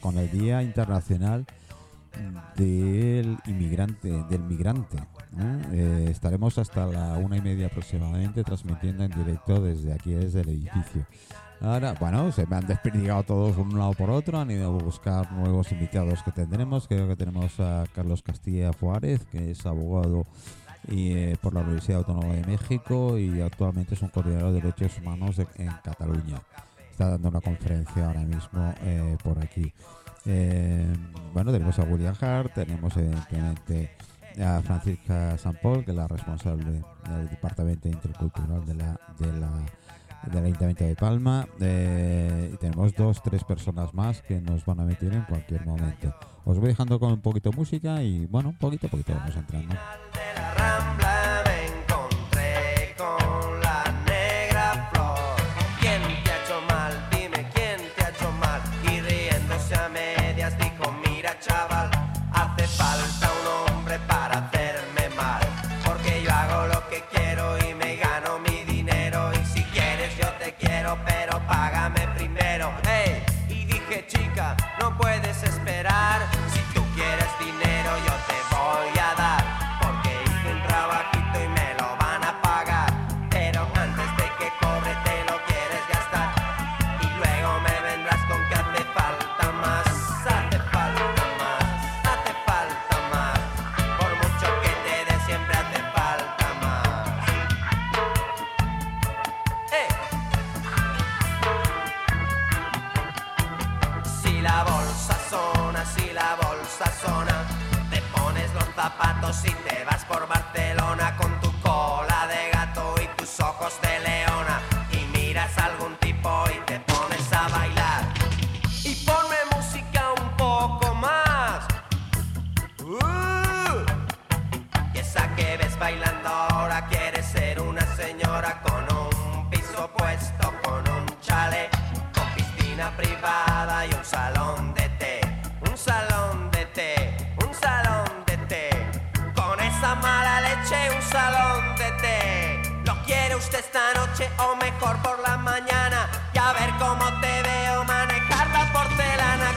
Con el Día Internacional del Inmigrante, del Migrante. ¿eh? Eh, estaremos hasta la una y media aproximadamente transmitiendo en directo desde aquí, desde el edificio. Ahora, bueno, se me han desperdigado todos un lado por otro, han ido a buscar nuevos invitados que tendremos. Creo que tenemos a Carlos Castilla Juárez, que es abogado eh, por la Universidad Autónoma de México y actualmente es un coordinador de derechos humanos de- en Cataluña. Está dando una conferencia ahora mismo eh, por aquí. Eh, bueno, tenemos a William Hart, tenemos evidentemente a Francisca Sampol, que es la responsable del Departamento Intercultural de la, de la, del Ayuntamiento de Palma. Eh, y tenemos dos, tres personas más que nos van a meter en cualquier momento. Os voy dejando con un poquito de música y bueno, poquito a poquito vamos entrando.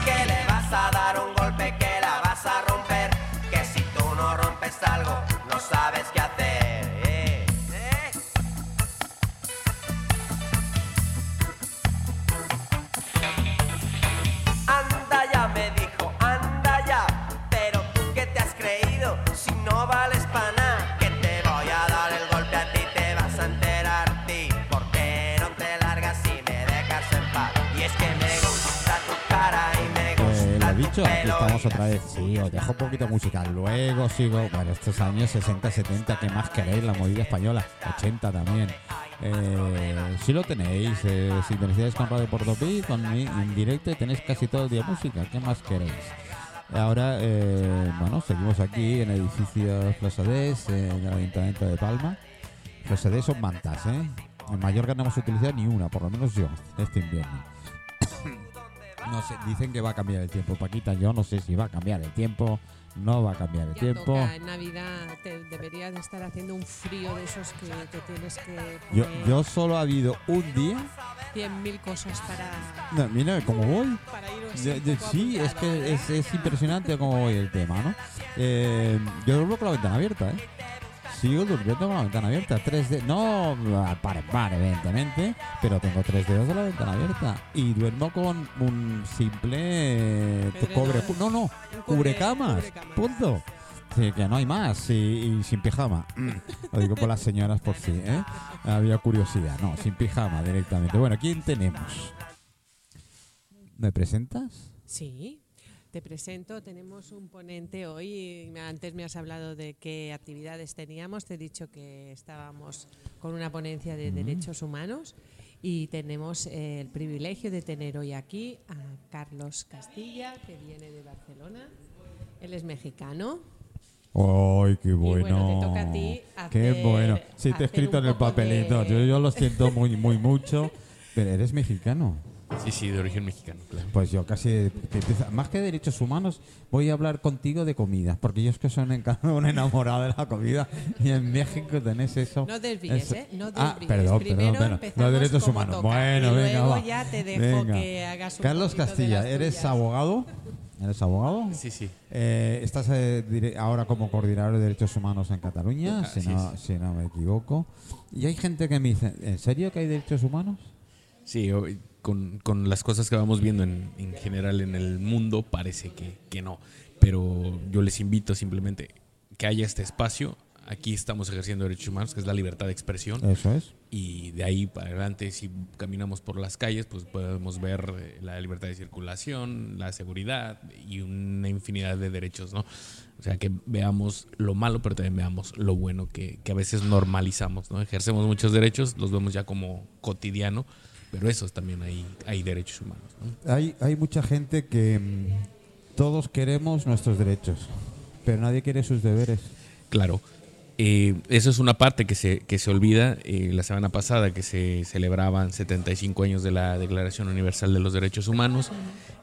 Que le estamos otra vez. Sí, os dejo un poquito de música. Luego sigo. Bueno, estos años 60, 70, ¿qué más queréis? La movida española. 80 también. Eh, si lo tenéis, eh, sintonizáis con Radio Portopí, con mi en directo y tenéis casi todo el día música. ¿Qué más queréis? Ahora, eh, bueno, seguimos aquí en el edificio Flosadés, en el Ayuntamiento de Palma. Flosadés son mantas, ¿eh? En Mallorca no hemos utilizado ni una, por lo menos yo, este invierno. No sé, dicen que va a cambiar el tiempo, Paquita. Yo no sé si va a cambiar el tiempo, no va a cambiar el Ya tiempo. toca, en Navidad te deberías de estar haciendo un frío de esos que te tienes que Yo, poner yo solo ha habido un día. 100.000 cosas para, No, mira cómo voy. para sí, es que ¿eh? es, es impresionante cómo voy el tema, ¿no? Eh, yo duermo con la ventana abierta, ¿eh? Sigo durmiendo con la ventana abierta. Tres de no a par en par, evidentemente, pero tengo tres dedos de la ventana abierta. Y duermo con un simple eh, Edredón. cobre. No, no, cubre- cubrecamas. cubrecamas. Punto. Sí, que no hay más. Y, y sin pijama. Lo digo por las señoras por si, ¿eh? Había curiosidad. No, sin pijama directamente. Bueno, ¿quién tenemos? ¿Me presentas? Sí, te presento, tenemos un ponente hoy. Antes me has hablado de qué actividades teníamos, te he dicho que estábamos con una ponencia de derechos humanos y tenemos eh, el privilegio de tener hoy aquí a Carlos Castilla, que viene de Barcelona. Él es mexicano. ¡Ay, qué bueno, bueno! te toca a ti ¡Qué hacer- bueno! Sí, te he escrito en el papelito. de- Yo, yo lo siento muy, muy mucho. Pero eres mexicano. Sí, sí, de origen mexicano, claro. Pues yo casi, más que derechos humanos, voy a hablar contigo de comida, porque yo es que soy un, enamorado de la comida y en México tenés eso. No desvíes, eso- ¿eh? No Ah, desvíes. perdón, Primero perdón, Los derechos humanos. toca, Bueno, y venga, luego va. ya te dejo Venga. que hagas un Carlos Castilla, las ¿eres tuyas. abogado? ¿Eres abogado? Sí, sí. Eh, estás eh, ahora como coordinador de derechos humanos en Cataluña, si Así no, es. si no me equivoco. Y hay gente que me dice, ¿en serio que hay derechos humanos? Sí, o- con, con las cosas que vamos viendo en, en general en el mundo parece que, que no. Pero yo les invito simplemente que haya este espacio. Aquí estamos ejerciendo derechos humanos, que es la libertad de expresión. Eso es. Y de ahí para adelante, si caminamos por las calles, pues podemos ver eh, la libertad de circulación, la seguridad y una infinidad de derechos, ¿no? O sea, que veamos lo malo, pero también veamos lo bueno que, que a veces normalizamos, ¿no? Ejercemos muchos derechos, los vemos ya como cotidiano, pero esos también hay, hay derechos humanos, ¿no? Hay, hay mucha gente que mm, todos queremos nuestros derechos, pero nadie quiere sus deberes. Claro. Eh, eso es una parte que se, que se olvida. Eh, la semana pasada que se celebraban 75 años de la Declaración Universal de los Derechos Humanos,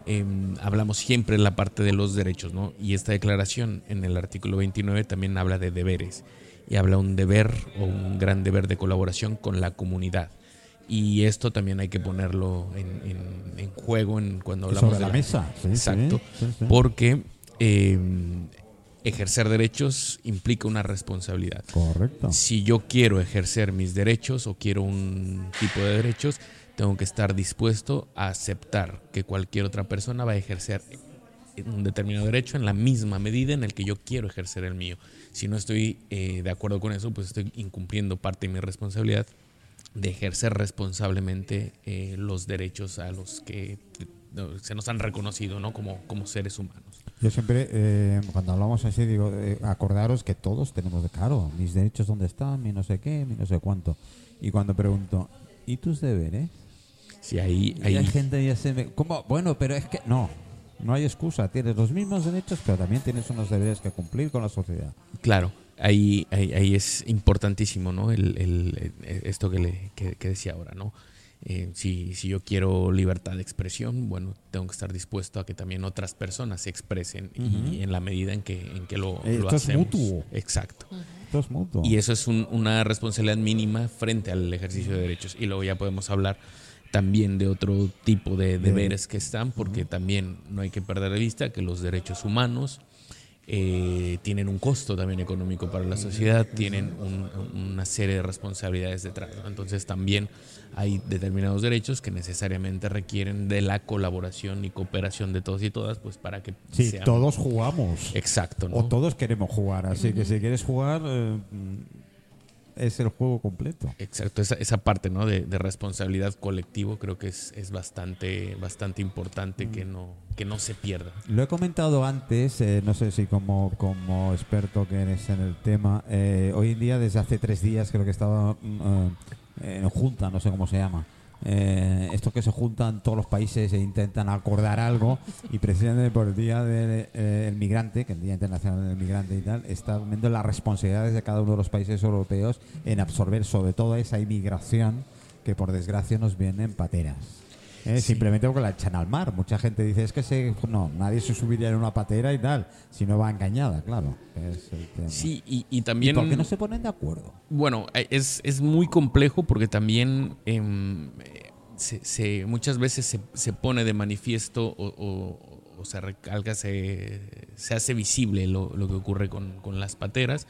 eh, hablamos siempre en la parte de los derechos, ¿no? Y esta declaración en el artículo 29 también habla de deberes y habla un deber o un gran deber de colaboración con la comunidad. Y esto también hay que ponerlo en, en- en juego en cuando hablamos Sobre de la mesa, sí, Exacto. sí, sí, sí. Porque eh, ejercer derechos implica una responsabilidad. Correcto. Si yo quiero ejercer mis derechos o quiero un tipo de derechos, tengo que estar dispuesto a aceptar que cualquier otra persona va a ejercer un determinado derecho en la misma medida en el que yo quiero ejercer el mío. Si no estoy eh, de acuerdo con eso, pues estoy incumpliendo parte de mi responsabilidad de ejercer responsablemente eh, los derechos a los que se nos han reconocido ¿no? como, como seres humanos. Yo siempre, eh, cuando hablamos así, digo, eh, acordaros que todos tenemos de claro, mis derechos dónde están, mi no sé qué, mi no sé cuánto. Y cuando pregunto, ¿y tus deberes? Si ahí, Y ahí, hay gente ya se me... ¿Cómo? Bueno, pero es que no, no hay excusa. Tienes los mismos derechos, pero también tienes unos deberes que cumplir con la sociedad. Claro, ahí, ahí, ahí es importantísimo, ¿no? El, el- el- esto que, le, que, que decía ahora, ¿no? Eh, si, si yo quiero libertad de expresión, bueno, tengo que estar dispuesto a que también otras personas se expresen y en la medida en que, en que lo, Eh, lo esto es hacemos. mutuo. Exacto. Esto es mutuo. Y eso es un- una responsabilidad mínima frente al ejercicio de derechos. Y luego ya podemos hablar también de otro tipo de deberes que están, porque también no hay que perder de vista que los derechos humanos eh, tienen un costo también económico para la sociedad, tienen un- una serie de responsabilidades detrás. ¿no? Entonces también hay determinados derechos que necesariamente requieren de la colaboración y cooperación de todos y todas, pues para que Sí, todos jugamos. Exacto, ¿no? O todos queremos jugar. Así que si quieres jugar, eh, es el juego completo. Exacto, esa, esa parte ¿no? de, de responsabilidad colectivo creo que es, es bastante, bastante importante que, no, que no se pierda. Lo he comentado antes, eh, no sé si como, como experto que eres en el tema, eh, hoy en día desde hace tres días creo que estaba mm, eh, en junta, no sé cómo se llama. Eh, esto que se juntan todos los países e intentan acordar algo y precisamente por el Día del eh, Migrante, que el Día Internacional del Migrante y tal, está viendo las responsabilidades de cada uno de los países europeos en absorber sobre todo esa inmigración que por desgracia nos viene en pateras. Eh, Sí. Simplemente porque la echan al mar. Mucha gente dice, es que se, no, nadie se subiría en una patera y tal, si no va engañada, claro. Es el tema. Sí, y, y ¿Y también... por qué no se ponen de acuerdo? Bueno, eh, es, es muy complejo porque también em, eh, se, se- muchas veces se, se pone de manifiesto o, o- o se recalca, se, se hace visible lo, lo que ocurre con, con las pateras,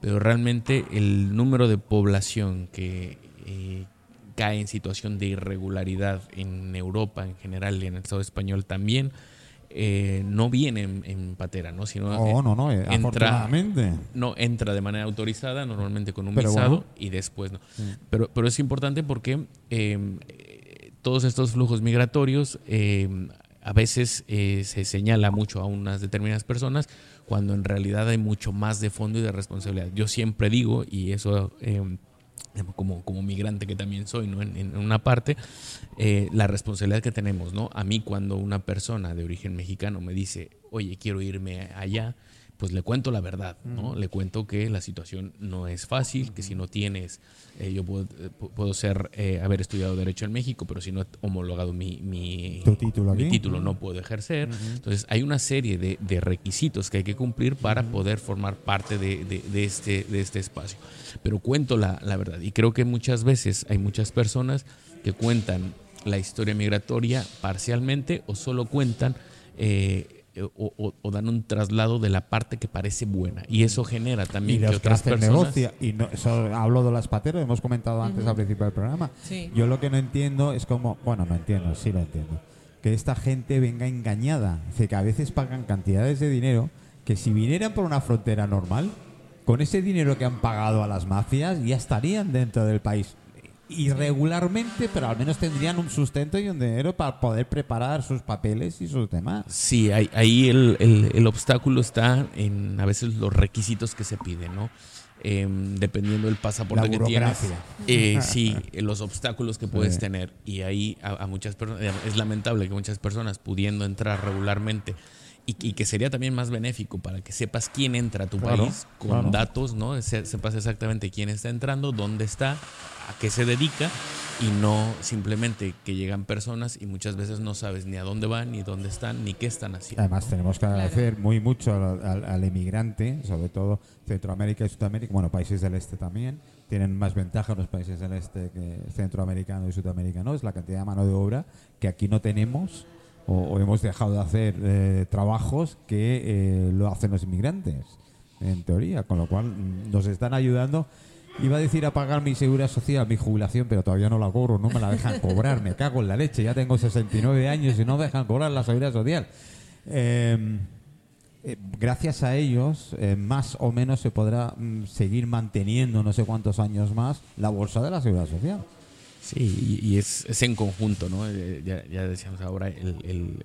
pero realmente el número de población que eh, cae en situación de irregularidad en Europa en general y en el Estado español también, eh, no viene en, en patera, ¿no? Sino Oh, no, no, eh, entra- afortunadamente. no entra de manera autorizada, normalmente con un Pero visado, bueno. y después no. Pero, pero es importante porque eh, eh, todos estos flujos migratorios eh, a veces eh, se señala mucho a unas determinadas personas cuando en realidad hay mucho más de fondo y de responsabilidad. Yo siempre digo, y eso eh, como, como migrante que también soy, ¿no? En, en una parte, eh, la responsabilidad que tenemos, ¿no? A mí cuando una persona de origen mexicano me dice, oye, quiero irme allá, pues le cuento la verdad, ¿no? Le cuento que la situación no es fácil, que si no tienes, eh, yo puedo, eh, pu- puedo ser, eh, haber estudiado Derecho en México, pero si no he homologado mi, mi, Tu título mi título no puedo ejercer. Entonces hay una serie de, de requisitos que hay que cumplir para poder formar parte de, de- de este, de este espacio. Pero cuento la, la verdad y creo que muchas veces hay muchas personas que cuentan la historia migratoria parcialmente o solo cuentan eh, o, o- o dan un traslado de la parte que parece buena y eso genera Y también que los que otras personas negocio, y no, eso hablo de las pateras, hemos comentado antes al principio del programa. Sí. Yo lo que no entiendo es como, bueno, no entiendo, sí lo entiendo, que esta gente venga engañada. Dice que a veces pagan cantidades de dinero que si vinieran por una frontera normal, con ese dinero que han pagado a las mafias, ya estarían dentro del país. Irregularmente, pero al menos tendrían un sustento y un dinero para poder preparar sus papeles y sus demás. Sí, ahí, ahí el, el- el obstáculo está en a veces los requisitos que se piden, ¿no? Em, dependiendo del pasaporte La que tienes. eh, sí, los obstáculos que puedes Sí. tener. Y ahí a, a muchas personas, es lamentable que muchas personas pudiendo entrar regularmente y, y que sería también más benéfico para que sepas quién entra a tu Claro, país con claro. datos, ¿no? Se- sepas exactamente quién está entrando, dónde está, a qué se dedica y no simplemente que llegan personas y muchas veces no sabes ni a dónde van, ni dónde están, ni qué están haciendo. Además, tenemos que agradecer muy mucho al, al- al emigrante, sobre todo Centroamérica y Sudamérica, bueno, países del este también. Tienen más ventaja los países del este que centroamericano y sudamericano, es la cantidad de mano de obra que aquí no tenemos o, o hemos dejado de hacer eh, trabajos que eh, lo hacen los inmigrantes, en teoría, con lo cual mm, nos están ayudando. Iba a decir a pagar mi seguridad social, mi jubilación, pero todavía no la cobro, no me la dejan cobrar, me cago en la leche, ya tengo 69 años y no me dejan cobrar la seguridad social. Eh, eh, gracias a ellos, eh, más o menos se podrá mm, seguir manteniendo no sé cuántos años más la bolsa de la seguridad social. Sí, y, es, es en conjunto, ¿no? Eh, ya, ya decíamos ahora, el, el,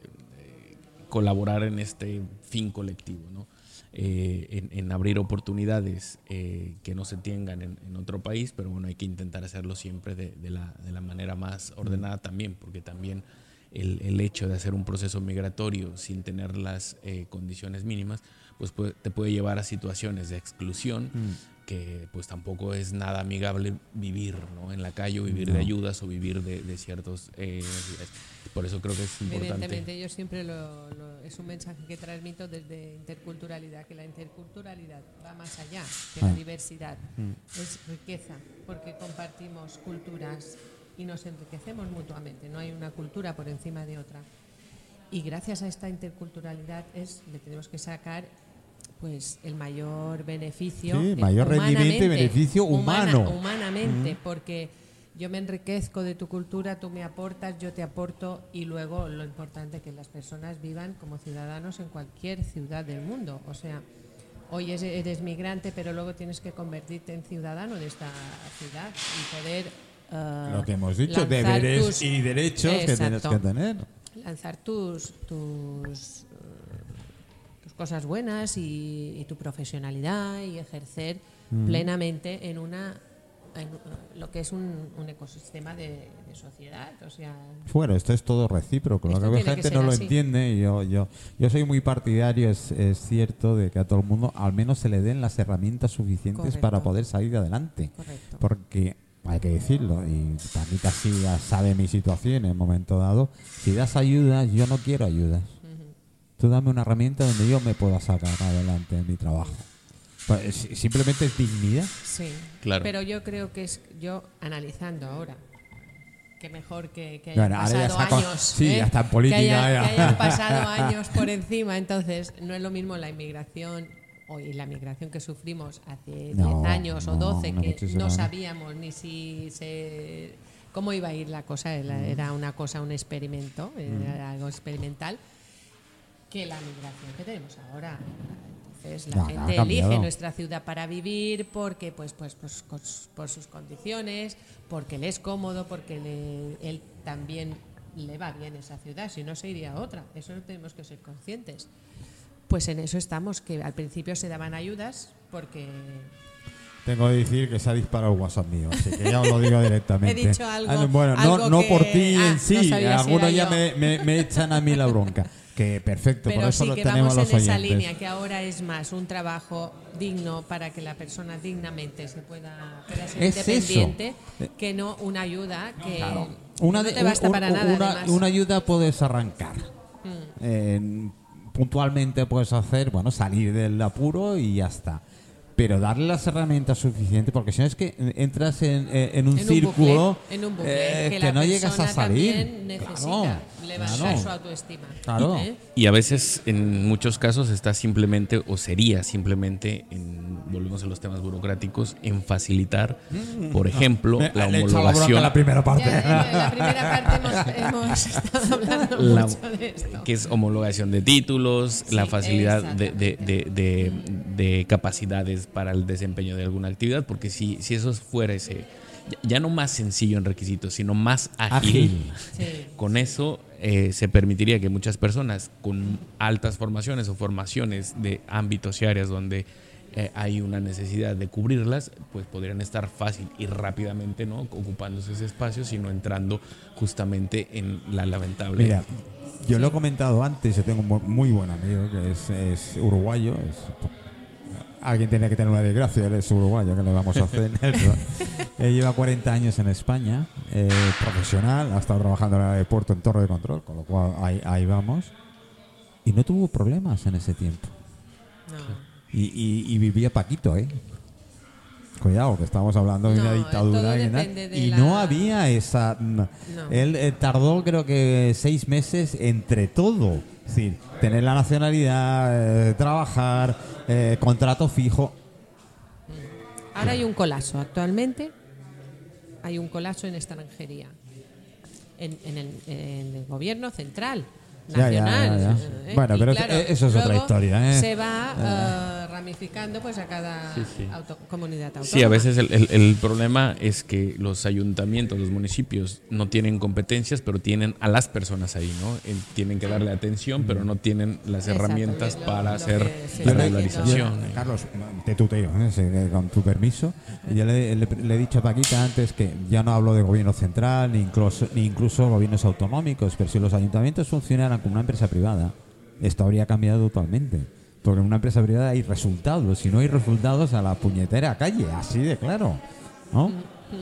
colaborar en este fin colectivo, ¿no? Eh, en, en abrir oportunidades eh, que no se tengan en, en otro país, pero bueno, hay que intentar hacerlo siempre de, de la, de la manera más ordenada también, porque también el, el hecho de hacer un proceso migratorio sin tener las eh, condiciones mínimas, pues puede- te puede llevar a situaciones de exclusión que pues tampoco es nada amigable vivir ¿no? en la calle o vivir de No. ayudas o vivir de, de ciertos... eh, por eso creo que es importante. Evidentemente, yo siempre lo, lo- es un mensaje que transmito desde interculturalidad, que la interculturalidad va más allá que la Ah. diversidad, es riqueza, porque compartimos culturas y nos enriquecemos mutuamente, no hay una cultura por encima de otra. Y gracias a esta interculturalidad es le tenemos que sacar pues el mayor beneficio Sí, eh, mayor rendimiento y beneficio humana- humano. humanamente porque yo me enriquezco de tu cultura, tú me aportas, yo te aporto y luego lo importante que las personas vivan como ciudadanos en cualquier ciudad del mundo. O sea, hoy es- eres migrante, pero luego tienes que convertirte en ciudadano de esta ciudad y poder... eh, Lo que hemos dicho, deberes tus- y derechos que tienes que tener. lanzar tus tus cosas buenas y, y tu profesionalidad y ejercer plenamente en una en lo que es un, un ecosistema de, de sociedad o sea Bueno, esto es todo recíproco. Lo Esto que la que gente no lo así. entiende. y Yo, yo, yo soy muy partidario, es, es cierto, de que a todo el mundo al menos se le den las herramientas suficientes Correcto. para poder salir adelante. correcto Porque hay que decirlo, y Tanita sí ya sabe mi situación en un momento dado. Si das ayudas, yo no quiero ayudas. Tú dame una herramienta donde yo me pueda sacar adelante en mi trabajo. Pues, si- simplemente es dignidad. sí Claro. pero yo creo que es yo analizando ahora que mejor que, que hayan pasado años sí, ¿eh? ya está en política, que, haya- ya. que hayan pasado años por encima entonces no es lo mismo la inmigración o y la migración que sufrimos hace 10 No, años o no, 12 no, que no sabíamos ni si se cómo iba a ir la cosa era, era una cosa un experimento era algo experimental que la migración que tenemos ahora entonces la No, gente elige nuestra ciudad para vivir porque pues pues, pues por sus condiciones porque le es cómodo porque le- él también le va bien esa ciudad si no se iría a otra eso tenemos que ser conscientes pues en eso estamos que al principio se daban ayudas porque Tengo que decir que se ha disparado el WhatsApp mío, así que ya os lo digo directamente. He dicho algo- Ah, bueno, no, algo no que- por ti ah, en sí, algunos ya me, me- me echan a mí la bronca. Que perfecto, por Pero eso sí que tenemos vamos los en esa línea, que ahora es más un trabajo digno para que la persona dignamente se pueda, pueda ser Es eso. independiente, que no una ayuda que, Una, que no te basta un- para un- nada. una. Mm. una ayuda puedes arrancar. Eh, puntualmente puedes hacer, bueno, salir del apuro y ya está. Pero darle las herramientas suficientes, porque si no es que entras en, eh, en un En un círculo bucle, en un bucle, eh, que que, la no llegas a salir. necesita Claro, levantar claro. su autoestima. Claro. ¿eh? Y a veces, en muchos casos, está simplemente, o sería simplemente, en, volvemos a los temas burocráticos, en facilitar, por ejemplo, Me- la la homologación. la primera parte. Ya, en la primera parte hemos, hemos estado hablando La- mucho de esto. que es homologación de títulos, la Sí, facilidad de, de- de- de- de para el desempeño de alguna actividad, porque si, si eso fuera ese, ya, no más sencillo en requisitos, sino más ágil, Ágil. Sí. con eso eh, se permitiría que muchas personas con altas formaciones o formaciones de ámbitos y áreas donde eh, hay una necesidad de cubrirlas, pues podrían estar fácil y rápidamente no ocupándose ese espacio, sino entrando justamente en la lamentable Mira, yo lo he comentado antes, yo tengo un muy buen amigo que es, es uruguayo. es- alguien tiene que tener una desgracia, él es uruguayo, que le vamos a hacer? él lleva 40 años en España, eh, profesional, ha estado trabajando en el aeropuerto en Torre de Control, con lo cual ahí, ahí vamos. Y no tuvo problemas en ese tiempo. No. Y, y- y vivía Paquito, ¿eh? Cuidado, que estamos hablando de No, una dictadura. y de y la- no había esa... No. Él eh, tardó creo que seis meses entre todo. Es decir, tener la nacionalidad, eh, trabajar, eh, contrato fijo. Ahora hay un colapso. Actualmente hay un colapso en extranjería. En, el gobierno central, Ya, ya, nacional. ya, ya. ¿eh? Bueno, Y pero eso es otra luego historia, ¿eh? Se va eh, ramificando pues a cada Sí, sí. auto- comunidad autónoma. Sí, a veces el, el- el problema es que los ayuntamientos, los municipios no tienen competencias, pero tienen a las personas ahí, ¿no? Eh, tienen que darle atención, pero no tienen las Exacto, herramientas lo- para lo hacer la regularización. ¿eh? Carlos, te tuteo, ¿eh? Eh, con tu permiso. Yo le, le- le he dicho a Paquita antes que ya no hablo de gobierno central ni incluso, ni incluso gobiernos autonómicos, pero si los ayuntamientos funcionaran como una empresa privada, esto habría cambiado totalmente. Porque en una empresa privada hay resultados, si no hay resultados a la puñetera calle, así de claro. ¿No?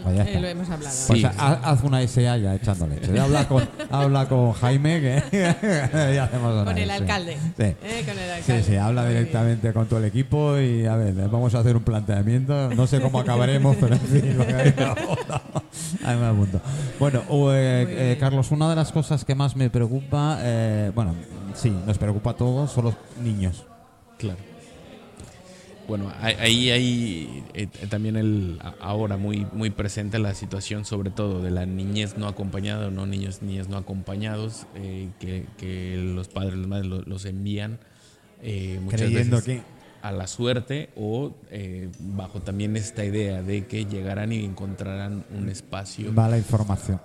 Pues ya Eh, lo hemos hablado. Pues Sí. ha- haz una SA ya echando leche. Habla con, habla con Jaime que ya hacemos una Con el SA. alcalde. Sí. Eh, con el Sí, alcalde. sí, habla Muy bien. directamente con todo el equipo y a ver, vamos a hacer un planteamiento. No sé cómo acabaremos, pero en fin, lo que hay me apunto. Ahí me apunto. Bueno, o, eh, eh. Carlos, una de las cosas que más me preocupa, eh, bueno, sí, nos preocupa a todos, son los niños. Claro. Bueno, ahí- hay eh, también el, ahora muy, muy presente la situación sobre todo de la niñez no acompañada no niños, niñas no acompañados, eh, que, que los padres, las madres lo- los envían eh, muchas Creyendo veces que- a la suerte o eh, bajo también esta idea de que llegarán y encontrarán un espacio Va la información.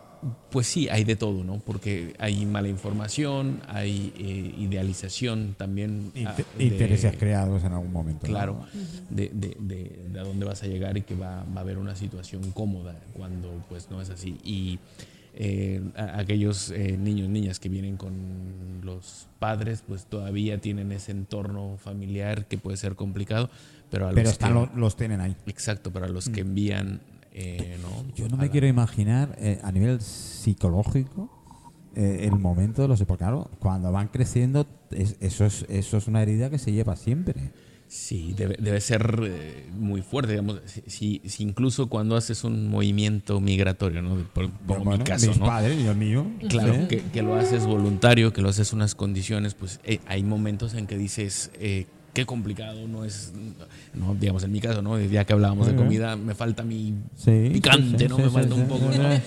Pues sí, hay de todo, ¿no? Porque hay mala información, hay eh, idealización también. ah, Inte- de- intereses creados en algún momento. ¿no? Claro, de, de, de, de a dónde vas a llegar y que va, va a haber una situación cómoda cuando pues no es así. Y eh, aquellos eh, niños, niñas que vienen con los padres, pues todavía tienen ese entorno familiar que puede ser complicado, pero a Pero los están, que, lo- los tienen ahí. Exacto, para los que envían, eh, ¿no? Yo no me la- quiero imaginar eh, a nivel psicológico eh, el momento de los... Porque claro, cuando van creciendo, es- eso, es, eso es una herida que se lleva siempre. Sí, debe, debe ser eh, muy fuerte, digamos, si, incluso cuando haces un movimiento migratorio, ¿no? Por, Bueno, mi caso, mis ¿no? padres y el mío. Claro, Sí. que, que lo haces voluntario, que lo haces unas condiciones, pues hay momentos en que dices, eh, qué complicado, no es, no, digamos, en mi caso, ¿no? Ya que hablábamos de comida, me falta mi Sí, picante, sí, ¿no? sí, me sí, falta sí, un poco, sí, ¿no? sí.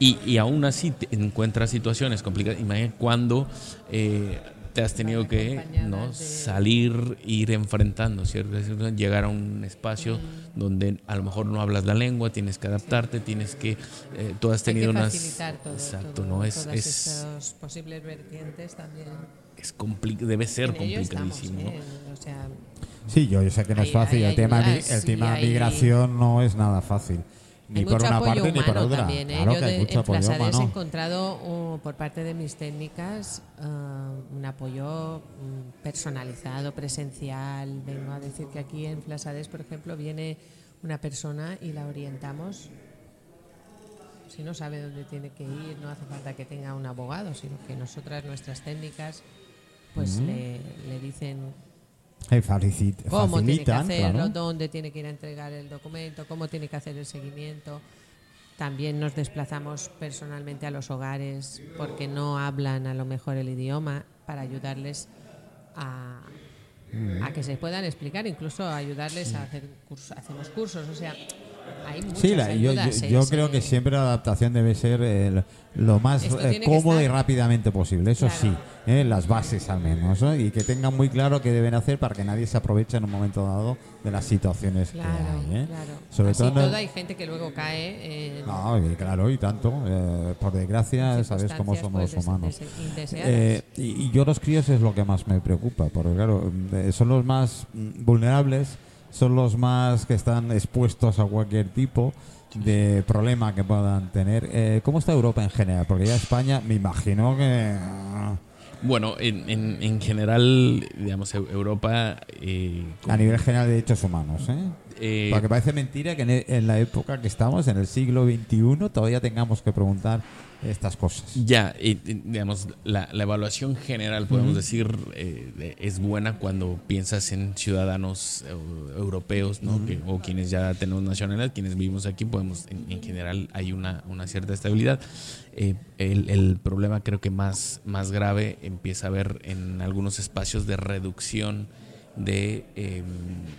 Y, y aún así te encuentras situaciones complicadas. Imagina cuando eh, te has tenido que ¿no? de- salir, ir enfrentando, ¿cierto? Llegar a un espacio donde a lo mejor no hablas la lengua, tienes que adaptarte, tienes que... eh, tú has Hay que tenido unas... facilitar todo, Exacto, todo- ¿no? Es, todas es, esas posibles vertientes también. Es debe ser estamos, complicadísimo, ¿eh? O sea, Sí, yo, yo sé que no es fácil. hay el tema, ayudas el tema hay- migración no es nada fácil. ni hay por una parte ni por humano otra. también. ¿eh? Claro Yo que hay de- mucho en apoyo Flasades he humano. encontrado uh, por parte de mis técnicas uh, un apoyo mm, personalizado, presencial. Vengo a decir que aquí en Flasades, por ejemplo, viene una persona y la orientamos. Si no sabe dónde tiene que ir, no hace falta que tenga un abogado, sino que nosotras, nuestras técnicas, pues le, le dicen Eh, facilit- cómo tiene que hacerlo, claro. dónde tiene que ir a entregar el documento, cómo tiene que hacer el seguimiento. También nos desplazamos personalmente a los hogares porque no hablan a lo mejor el idioma para ayudarles a, a que se puedan explicar, incluso ayudarles a hacer cursos, hacemos cursos, o sea, hay muchas Sí, la- yo, ayudas, yo- ¿eh? yo creo que siempre la adaptación debe ser eh, lo- más eh, cómodo y rápidamente posible, eso Claro. sí, eh, las bases al menos, ¿no? y que tengan muy claro qué deben hacer para que nadie se aproveche en un momento dado de las situaciones Claro, que hay. ¿eh? claro. Sobre Así todo, todo hay gente que luego cae en No, y claro, y tanto. por desgracia, sabes cómo somos los pues, humanos. y, y yo los críos es lo que más me preocupa, porque claro, son los más mm, vulnerables, son los más que están expuestos a cualquier tipo de problema que puedan tener. Eh, ¿Cómo está Europa en general? Porque ya España, me imagino que... ah, Bueno, en, en, en general, digamos, Eu- Europa... eh, A nivel general de derechos humanos, ¿eh? eh, Porque parece mentira que en, e- en la época que estamos, en el siglo XXI, todavía tengamos que preguntar estas cosas. Ya, y, digamos, la, la evaluación general, podemos decir, eh, es buena cuando piensas en ciudadanos eu- europeos, ¿no? Que- o quienes ya tenemos nacionalidad, quienes vivimos aquí, podemos, en, en general, hay una, una cierta estabilidad. Eh, el, el problema creo que más, más grave empieza a haber en algunos espacios de reducción de eh,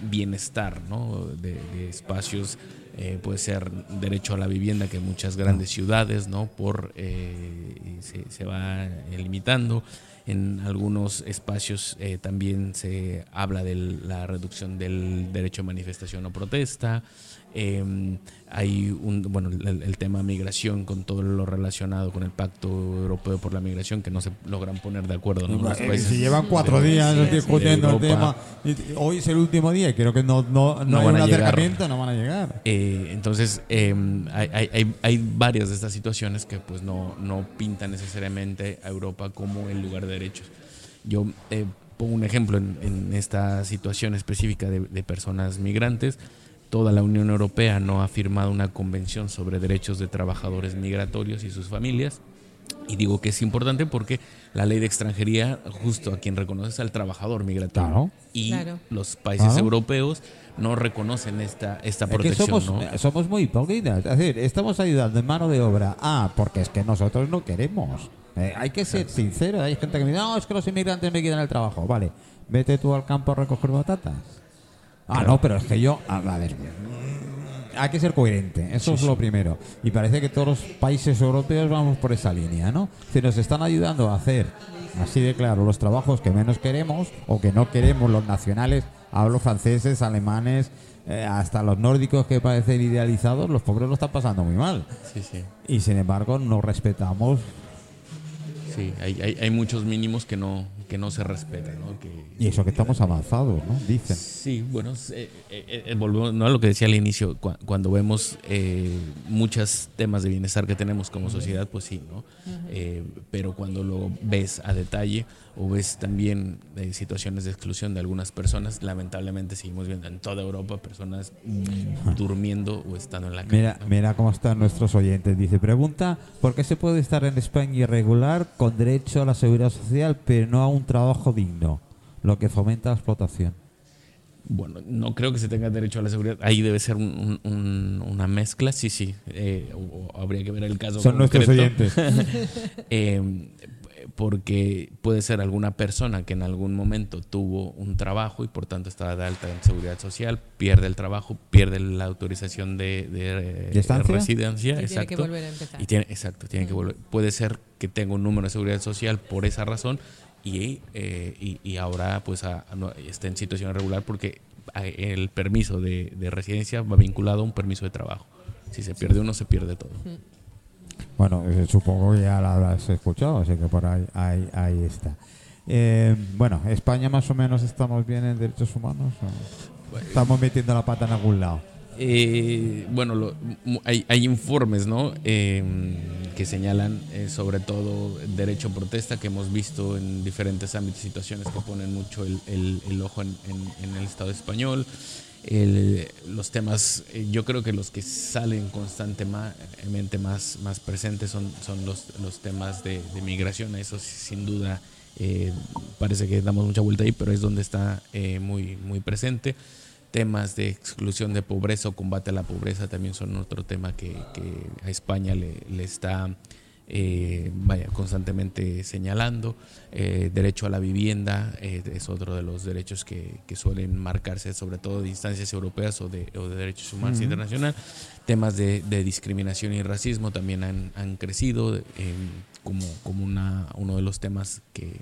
bienestar, ¿no? de, de espacios, eh, puede ser derecho a la vivienda que en muchas grandes ciudades, ¿no? por eh, se, se va limitando. En algunos espacios eh, también se habla de la reducción del derecho a manifestación o protesta. Eh, hay un, bueno, el, el tema migración con todo lo relacionado con el Pacto Europeo por la Migración que no se logran poner de acuerdo. ¿no? Los Eh, países llevan cuatro de- días sí, discutiendo el tema, hoy es el último día y creo que no, no, no, No hay van un acercamiento, no van a llegar. Eh, entonces, eh, hay, hay- hay- hay varias de estas situaciones que pues no, no pintan necesariamente a Europa como el lugar de derechos. Yo eh, pongo un ejemplo en, en esta situación específica de, de personas migrantes. Toda la Unión Europea no ha firmado una convención sobre derechos de trabajadores migratorios y sus familias. Y digo que es importante porque la ley de extranjería justo a quien reconoce es al trabajador migratorio. Claro. Y Claro. los países Claro. europeos no reconocen esta, esta Es que protección. somos, ¿no? eh, somos muy hipócritas. Es decir, estamos ayudando en mano de obra. Ah, porque es que nosotros no queremos. Eh, hay que ser sincero. Hay gente que me dice, no, es que los inmigrantes me quitan el trabajo. Vale, vete tú al campo a recoger batatas. Ah, no, pero es que yo. A ver. mm, Hay que ser coherente, eso es lo primero. Y parece que todos los países europeos vamos por esa línea, ¿no? Si nos están ayudando a hacer, así de claro, los trabajos que menos queremos o que no queremos los nacionales, hablo franceses, alemanes, eh, hasta los nórdicos que parecen idealizados, los pobres lo están pasando muy mal. Sí, sí. Y sin embargo, no respetamos. Sí, hay, hay, hay muchos mínimos que no, que no se respetan, ¿no? Que, Y eso que estamos avanzados, ¿no? Dicen. Sí, bueno, eh, eh, eh, volvemos ¿no? a lo que decía al inicio, cua- cuando vemos eh, muchos temas de bienestar que tenemos como sociedad, pues sí, ¿no? Eh, pero cuando lo ves a detalle o ves también eh, situaciones de exclusión de algunas personas, lamentablemente seguimos viendo en toda Europa personas mm, durmiendo o estando en la calle. Mira, mira cómo están nuestros oyentes. Dice, pregunta, ¿por qué se puede estar en España irregular con derecho a la seguridad social, pero no a un trabajo digno? Lo que fomenta la explotación. Bueno, no creo que se tenga derecho a la seguridad. Ahí debe ser un- un- un- una mezcla, sí, sí. Eh, o- o habría que ver el caso. Son nuestros oyentes. Eh, porque puede ser alguna persona que en algún momento tuvo un trabajo y por tanto estaba de alta en seguridad social, pierde el trabajo, pierde la autorización de, de, eh, ¿De estancia? Y residencia, tiene exacto. que volver a empezar. Y tiene, exacto, tiene que volver. Puede ser que tenga un número de seguridad social por esa razón y, eh, y, y ahora pues a- a no- está en situación irregular porque el permiso de, de residencia va vinculado a un permiso de trabajo. Si se pierde uno, se pierde todo. Bueno, eh, supongo que ya la habrás escuchado, así que por ahí, ahí, ahí está. Eh, bueno, España más o menos estamos bien en derechos humanos. o Estamos metiendo la pata en algún lado. Eh, bueno, lo- hay, hay informes, ¿no? Eh, que señalan sobre todo derecho a protesta que hemos visto en diferentes ámbitos, situaciones que ponen mucho el, el- el ojo en, en- en el Estado español. El- los temas, eh, yo creo que los que salen constantemente más, más presentes son, son los, los temas de, de migración. Eso sin duda eh, parece que damos mucha vuelta ahí, pero es donde está eh, muy, muy presente. Temas de exclusión de pobreza o combate a la pobreza también son otro tema que, a España le está eh, vaya, constantemente señalando. Eh, derecho a la vivienda eh, es otro de los derechos que, que suelen marcarse, sobre todo de instancias europeas o de, o de derechos humanos internacional. Temas de, de discriminación y racismo también han, han crecido eh, como, como una, uno de los temas que,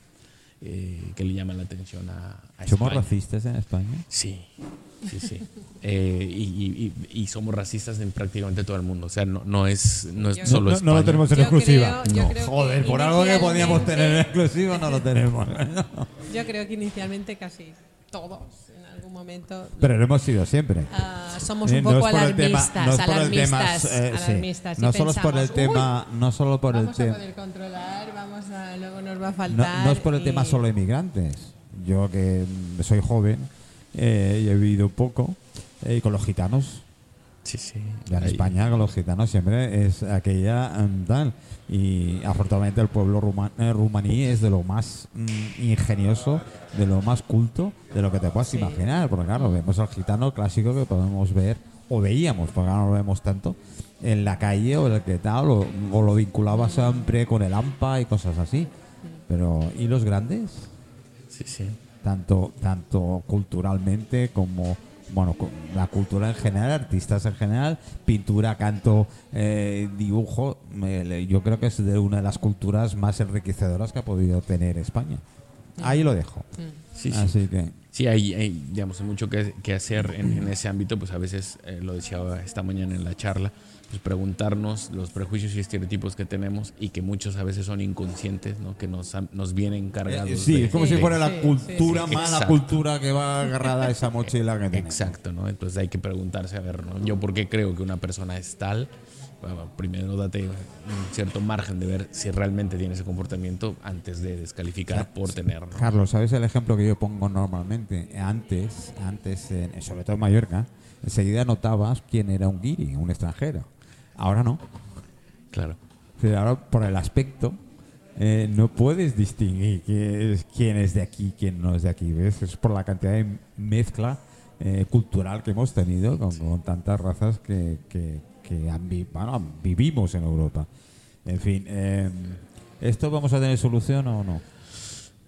eh, que le llaman la atención a, a ¿Somos España. racistas en España? Sí, sí, sí. Eh, y, y- y- y somos racistas en prácticamente todo el mundo. O sea, no, no es, no es Yo- solo no, España. no lo tenemos en Yo exclusiva. creo- no, joder, por algo que podíamos tener en exclusiva no lo tenemos. Yo creo que inicialmente casi todos en algún momento Pero lo hemos sido siempre. ah, somos Eh, un poco tema- alarmistas, no es por el tema, alarmistas, eh, No solo es por el tema, no solo por "Uy, el vamos a tema, poder controlar, vamos a, luego nos va a no, faltar. no es por el tema y- solo de inmigrantes. Yo que soy joven eh, y he vivido poco eh, y con los gitanos. Sí, sí. Ya en Ahí. España con los gitanos siempre es aquella mm, tal. Y afortunadamente el pueblo ruma- eh, rumaní es de lo más mm, ingenioso, de lo más culto, de lo que te puedas Sí. imaginar. Porque claro, vemos al gitano clásico que podemos ver, o veíamos, porque ahora no lo vemos tanto, en la calle o en el que tal, o, o lo vinculaba siempre con el AMPA y cosas así. Pero, ¿y los grandes? Sí, sí. Tanto tanto culturalmente como bueno con la cultura en general artistas en general pintura canto eh, dibujo me- le- yo creo que es de una de las culturas más enriquecedoras que ha podido tener España. Ahí lo dejo. Sí, sí. así que Sí, hay, hay, digamos, mucho que, que hacer en, en ese ámbito, pues a veces, eh, lo decía esta mañana en la charla, pues preguntarnos los prejuicios y estereotipos que tenemos y que muchos a veces son inconscientes, ¿no? Que nos, nos vienen cargados. Eh, sí de- es como si Sí, fuera sí, la sí, cultura sí. más la Exacto. cultura que va agarrada a esa mochila que tiene Exacto, ¿no? Entonces hay que preguntarse, a ver, ¿no? Yo por qué creo que una persona es tal, Bueno, primero date un cierto margen de ver si realmente tiene ese comportamiento antes de descalificar por tenerlo. Carlos, ¿sabes el ejemplo que yo pongo normalmente? Antes, antes en- sobre todo en Mallorca, enseguida notabas quién era un guiri, un extranjero. Ahora no. Claro. Ahora por el aspecto eh, no puedes distinguir quién es, quién es de aquí, quién no es de aquí. ¿ves? Es por la cantidad de mezcla eh, cultural que hemos tenido con, con tantas razas que, que- que han bueno, vivimos en Europa. En fin, eh, ¿esto vamos a tener solución o no?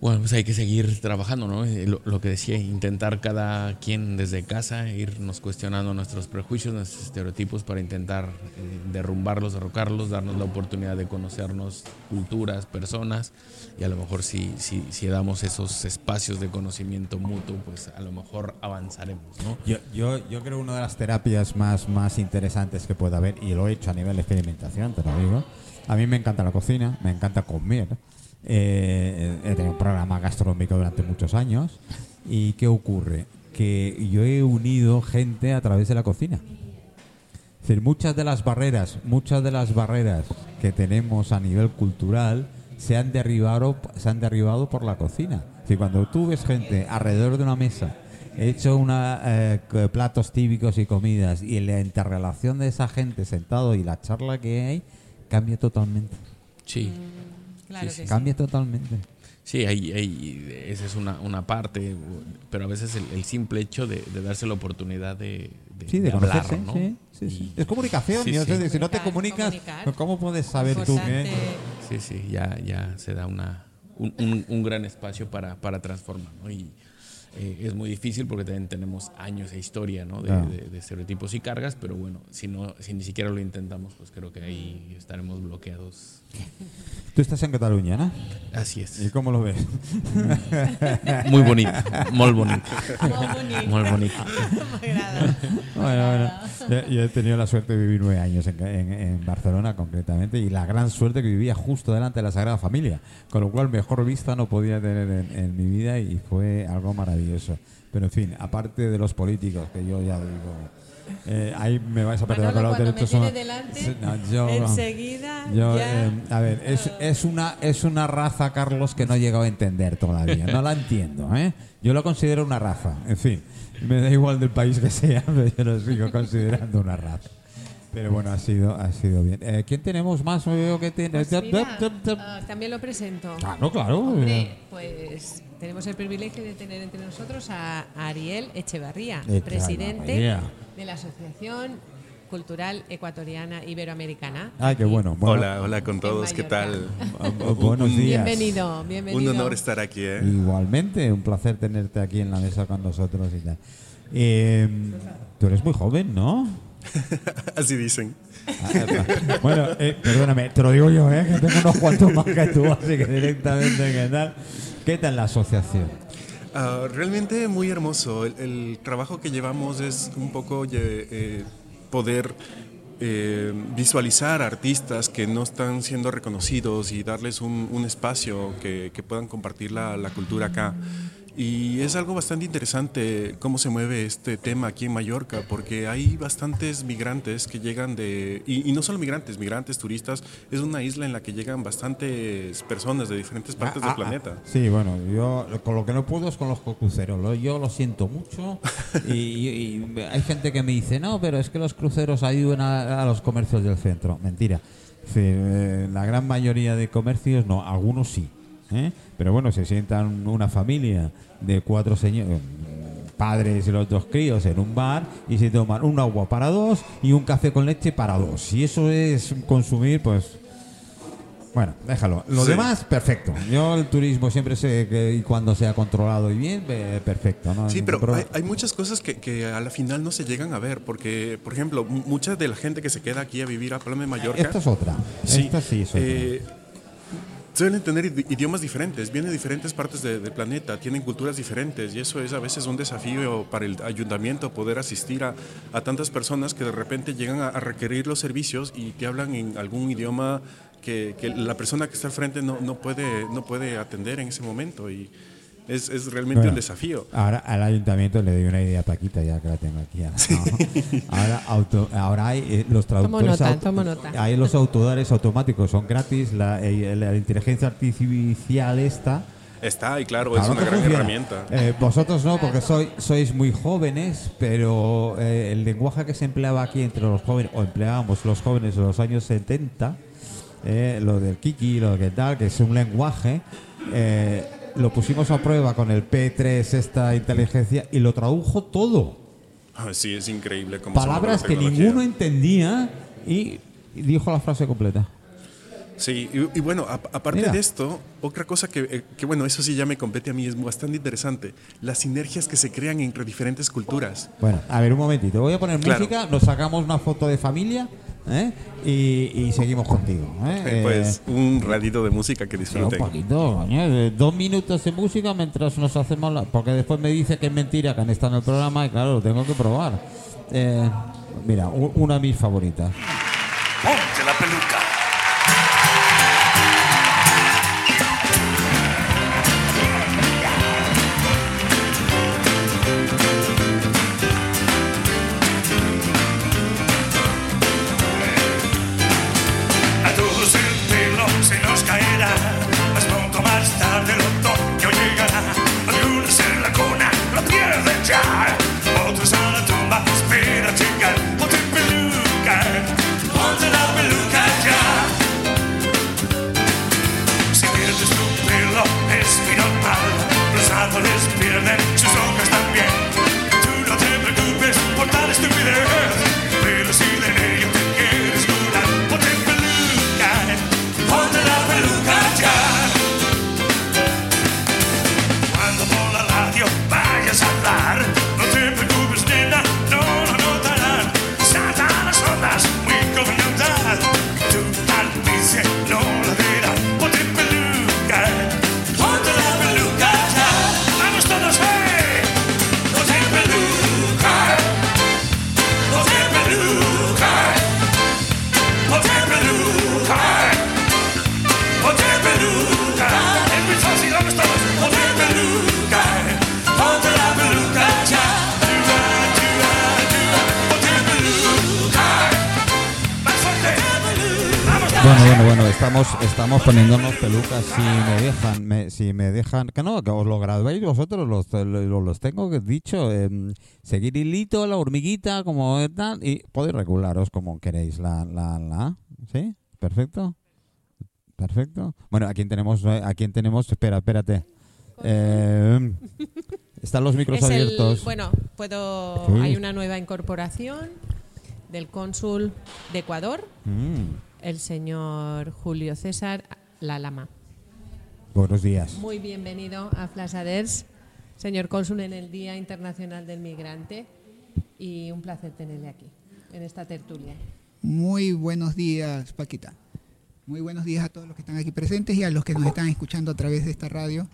Bueno, pues hay que seguir trabajando, ¿no? Eh, Lo, lo que decía, intentar cada quien desde casa irnos cuestionando nuestros prejuicios, nuestros estereotipos para intentar eh, derrumbarlos, derrocarlos, darnos la oportunidad de conocernos culturas, personas y a lo mejor si, si, si damos esos espacios de conocimiento mutuo, pues a lo mejor avanzaremos, ¿no? Yo, yo, yo creo una de las terapias más, más interesantes que puede haber, y lo he hecho a nivel de experimentación, te lo digo, a mí me encanta la cocina, me encanta comer. Eh, he tenido un programa gastronómico durante muchos años. ¿Y qué ocurre? Que yo he unido gente a través de la cocina. Es decir, muchas de las barreras, muchas de las barreras que tenemos a nivel cultural se han derribado, se han derribado por la cocina. Es decir, cuando tú ves gente alrededor de una mesa, hecho una, eh, platos típicos y comidas, y la interrelación de esa gente sentado y la charla que hay, cambia totalmente. Sí. Claro Sí, que sí. Cambia totalmente. Sí, hay, hay- esa es una, una parte, pero a veces el, el simple hecho de, de darse la oportunidad de, de, Sí, de, hablar, conocerse. ¿no? sí, sí, sí. Y- Es comunicación. Y si no te comunicas, comunicar. ¿cómo puedes saber tú Importante. qué? Sí, sí, ya, ya se da una, un, un- un gran espacio para, para transformar, ¿no? Y eh, es muy difícil porque también tenemos años de historia, ¿no? De, Claro. de- de estereotipos y cargas, pero bueno, si, no, si ni siquiera lo intentamos, pues creo que ahí estaremos bloqueados. Tú estás en Cataluña, ¿no? Así ¿Y es. cómo lo ves? Muy bonito, muy bonito. Muy bonito. Bueno, bueno. Yo, yo he tenido la suerte de vivir nueve años en, en- en Barcelona concretamente y la gran suerte que vivía justo delante de la Sagrada Familia, con lo cual mejor vista no podía tener en, en mi vida y fue algo maravilloso. Pero en fin, aparte de los políticos, que yo ya digo, Eh, ahí me vais a perder Manolo, con los derechos humanos. no, yo- enseguida yo, ya- eh, a ver, es, es una es una raza, Carlos, que no he llegado a entender todavía. No la entiendo, ¿eh? Yo lo considero una raza. En fin, me da igual del país que sea, pero yo lo sigo considerando una raza. Pero bueno, ha sido, ha sido bien. Eh, ¿Quién tenemos más? Veo que tiene. Pues mira, ah, también lo presento. Claro, claro. Hombre, pues tenemos el privilegio de tener entre nosotros a Ariel Echevarría, Echevarría. presidente de la Asociación Cultural Ecuatoriana Iberoamericana. Ay, qué bueno. bueno Hola, hola con todos, ¿qué tal? bu- buenos días. Bienvenido, bienvenido. Un honor estar aquí, ¿eh? Igualmente, un placer tenerte aquí en la mesa con nosotros y tal. Eh, tú eres muy joven, ¿no? Así dicen. Ah, bueno, eh, perdóname, te lo digo yo, ¿eh? que tengo unos cuantos más que tú, así que directamente, ¿qué tal? ¿Qué tal la asociación? Ah, realmente muy hermoso. El, el trabajo que llevamos es un poco eh, poder eh, visualizar artistas que no están siendo reconocidos y darles un, un espacio que, que puedan compartir la, la cultura acá. Y es algo bastante interesante cómo se mueve este tema aquí en Mallorca, porque hay bastantes migrantes que llegan de, y, y no solo migrantes, migrantes, turistas, es una isla en la que llegan bastantes personas de diferentes partes Ah, del ah, planeta. ah, sí, bueno, yo con lo que no puedo es con los cruceros. Yo lo siento mucho. y, y- y hay gente que me dice, no, pero es que los cruceros ayudan a, a los comercios del centro. Mentira. Sí, eh, la gran mayoría de comercios no, algunos sí. ¿eh? Pero bueno, se sientan una familia de cuatro señores padres y los dos críos en un bar y se toman un agua para dos y un café con leche para dos. Y eso es consumir, pues, bueno, déjalo. Lo Sí. demás, perfecto. Yo el turismo siempre sé que y cuando sea controlado y bien, eh, perfecto. ¿no? Sí, pero hay, hay muchas cosas que, que a la final no se llegan a ver, porque, por ejemplo, mucha de la gente que se queda aquí a vivir a Palma de Mallorca Esta es otra. Sí, Esta sí es otra. eh, suelen tener idi- idiomas diferentes, vienen de diferentes partes de- del planeta, tienen culturas diferentes y eso es a veces un desafío para el ayuntamiento poder asistir a, tantas personas que de repente llegan a, a requerir los servicios y te hablan en algún idioma que, que la persona que está al frente no, no, puede, no puede atender en ese momento y es, es realmente Bueno, un desafío. Ahora al ayuntamiento le doy una idea a Paquita, ya que la tengo aquí. ¿no? Ahora, auto- ahora hay eh, los traductores. nota, auto- tomo nota. Hay los autores automáticos, son gratis. La, eh, la inteligencia artificial esta. Está, y claro, es una gran funciona. herramienta. Eh, vosotros no, porque sois, sois muy jóvenes, pero eh, el lenguaje que se empleaba aquí entre los jóvenes, o empleábamos los jóvenes de los años 70, eh, lo del Kiki, lo que tal, que es un lenguaje, eh, lo pusimos a prueba con el P3, esta inteligencia, y lo tradujo todo. Ah, Sí, es increíble cómo Palabras que ninguno entendía y, y dijo la frase completa. Sí, y, y bueno, a- aparte Mira. de esto, otra cosa que, eh, que, bueno, eso sí ya me compete a mí, es bastante interesante, las sinergias que se crean entre diferentes culturas. Bueno, a ver, un momentito. Voy a poner Claro. música, nos sacamos una foto de familia ¿eh? y, y seguimos contigo. ¿eh? Eh, pues un ratito de música que Sí, un disfruten. poquito, eh, dos minutos de música mientras nos hacemos la... Porque después me dice que es mentira que han estado en el programa y claro, lo tengo que probar. Eh, mira, una de mis favoritas. Ponte la peluca. Poniéndonos pelucas si me dejan, me- si me dejan, que no, que os lo grabéis vosotros, los, los, los tengo dicho, em, seguir hilito, la hormiguita, como tal, y podéis regularos como queréis la, la, la, ¿sí? Perfecto, perfecto. Bueno, ¿a quién tenemos, eh, a quién tenemos? Espera, espérate. Em, están los micros Es el- abiertos. bueno, puedo. Sí. Hay una nueva incorporación del cónsul de Ecuador, Mm, el señor Julio César Lalama. buenos días. Muy bienvenido a Flasaders, señor cónsul en el Día Internacional del Migrante. Y un placer tenerle aquí, en esta tertulia. Muy buenos días, Paquita. Muy buenos días a todos los que están aquí presentes y a los que nos están escuchando a través de esta radio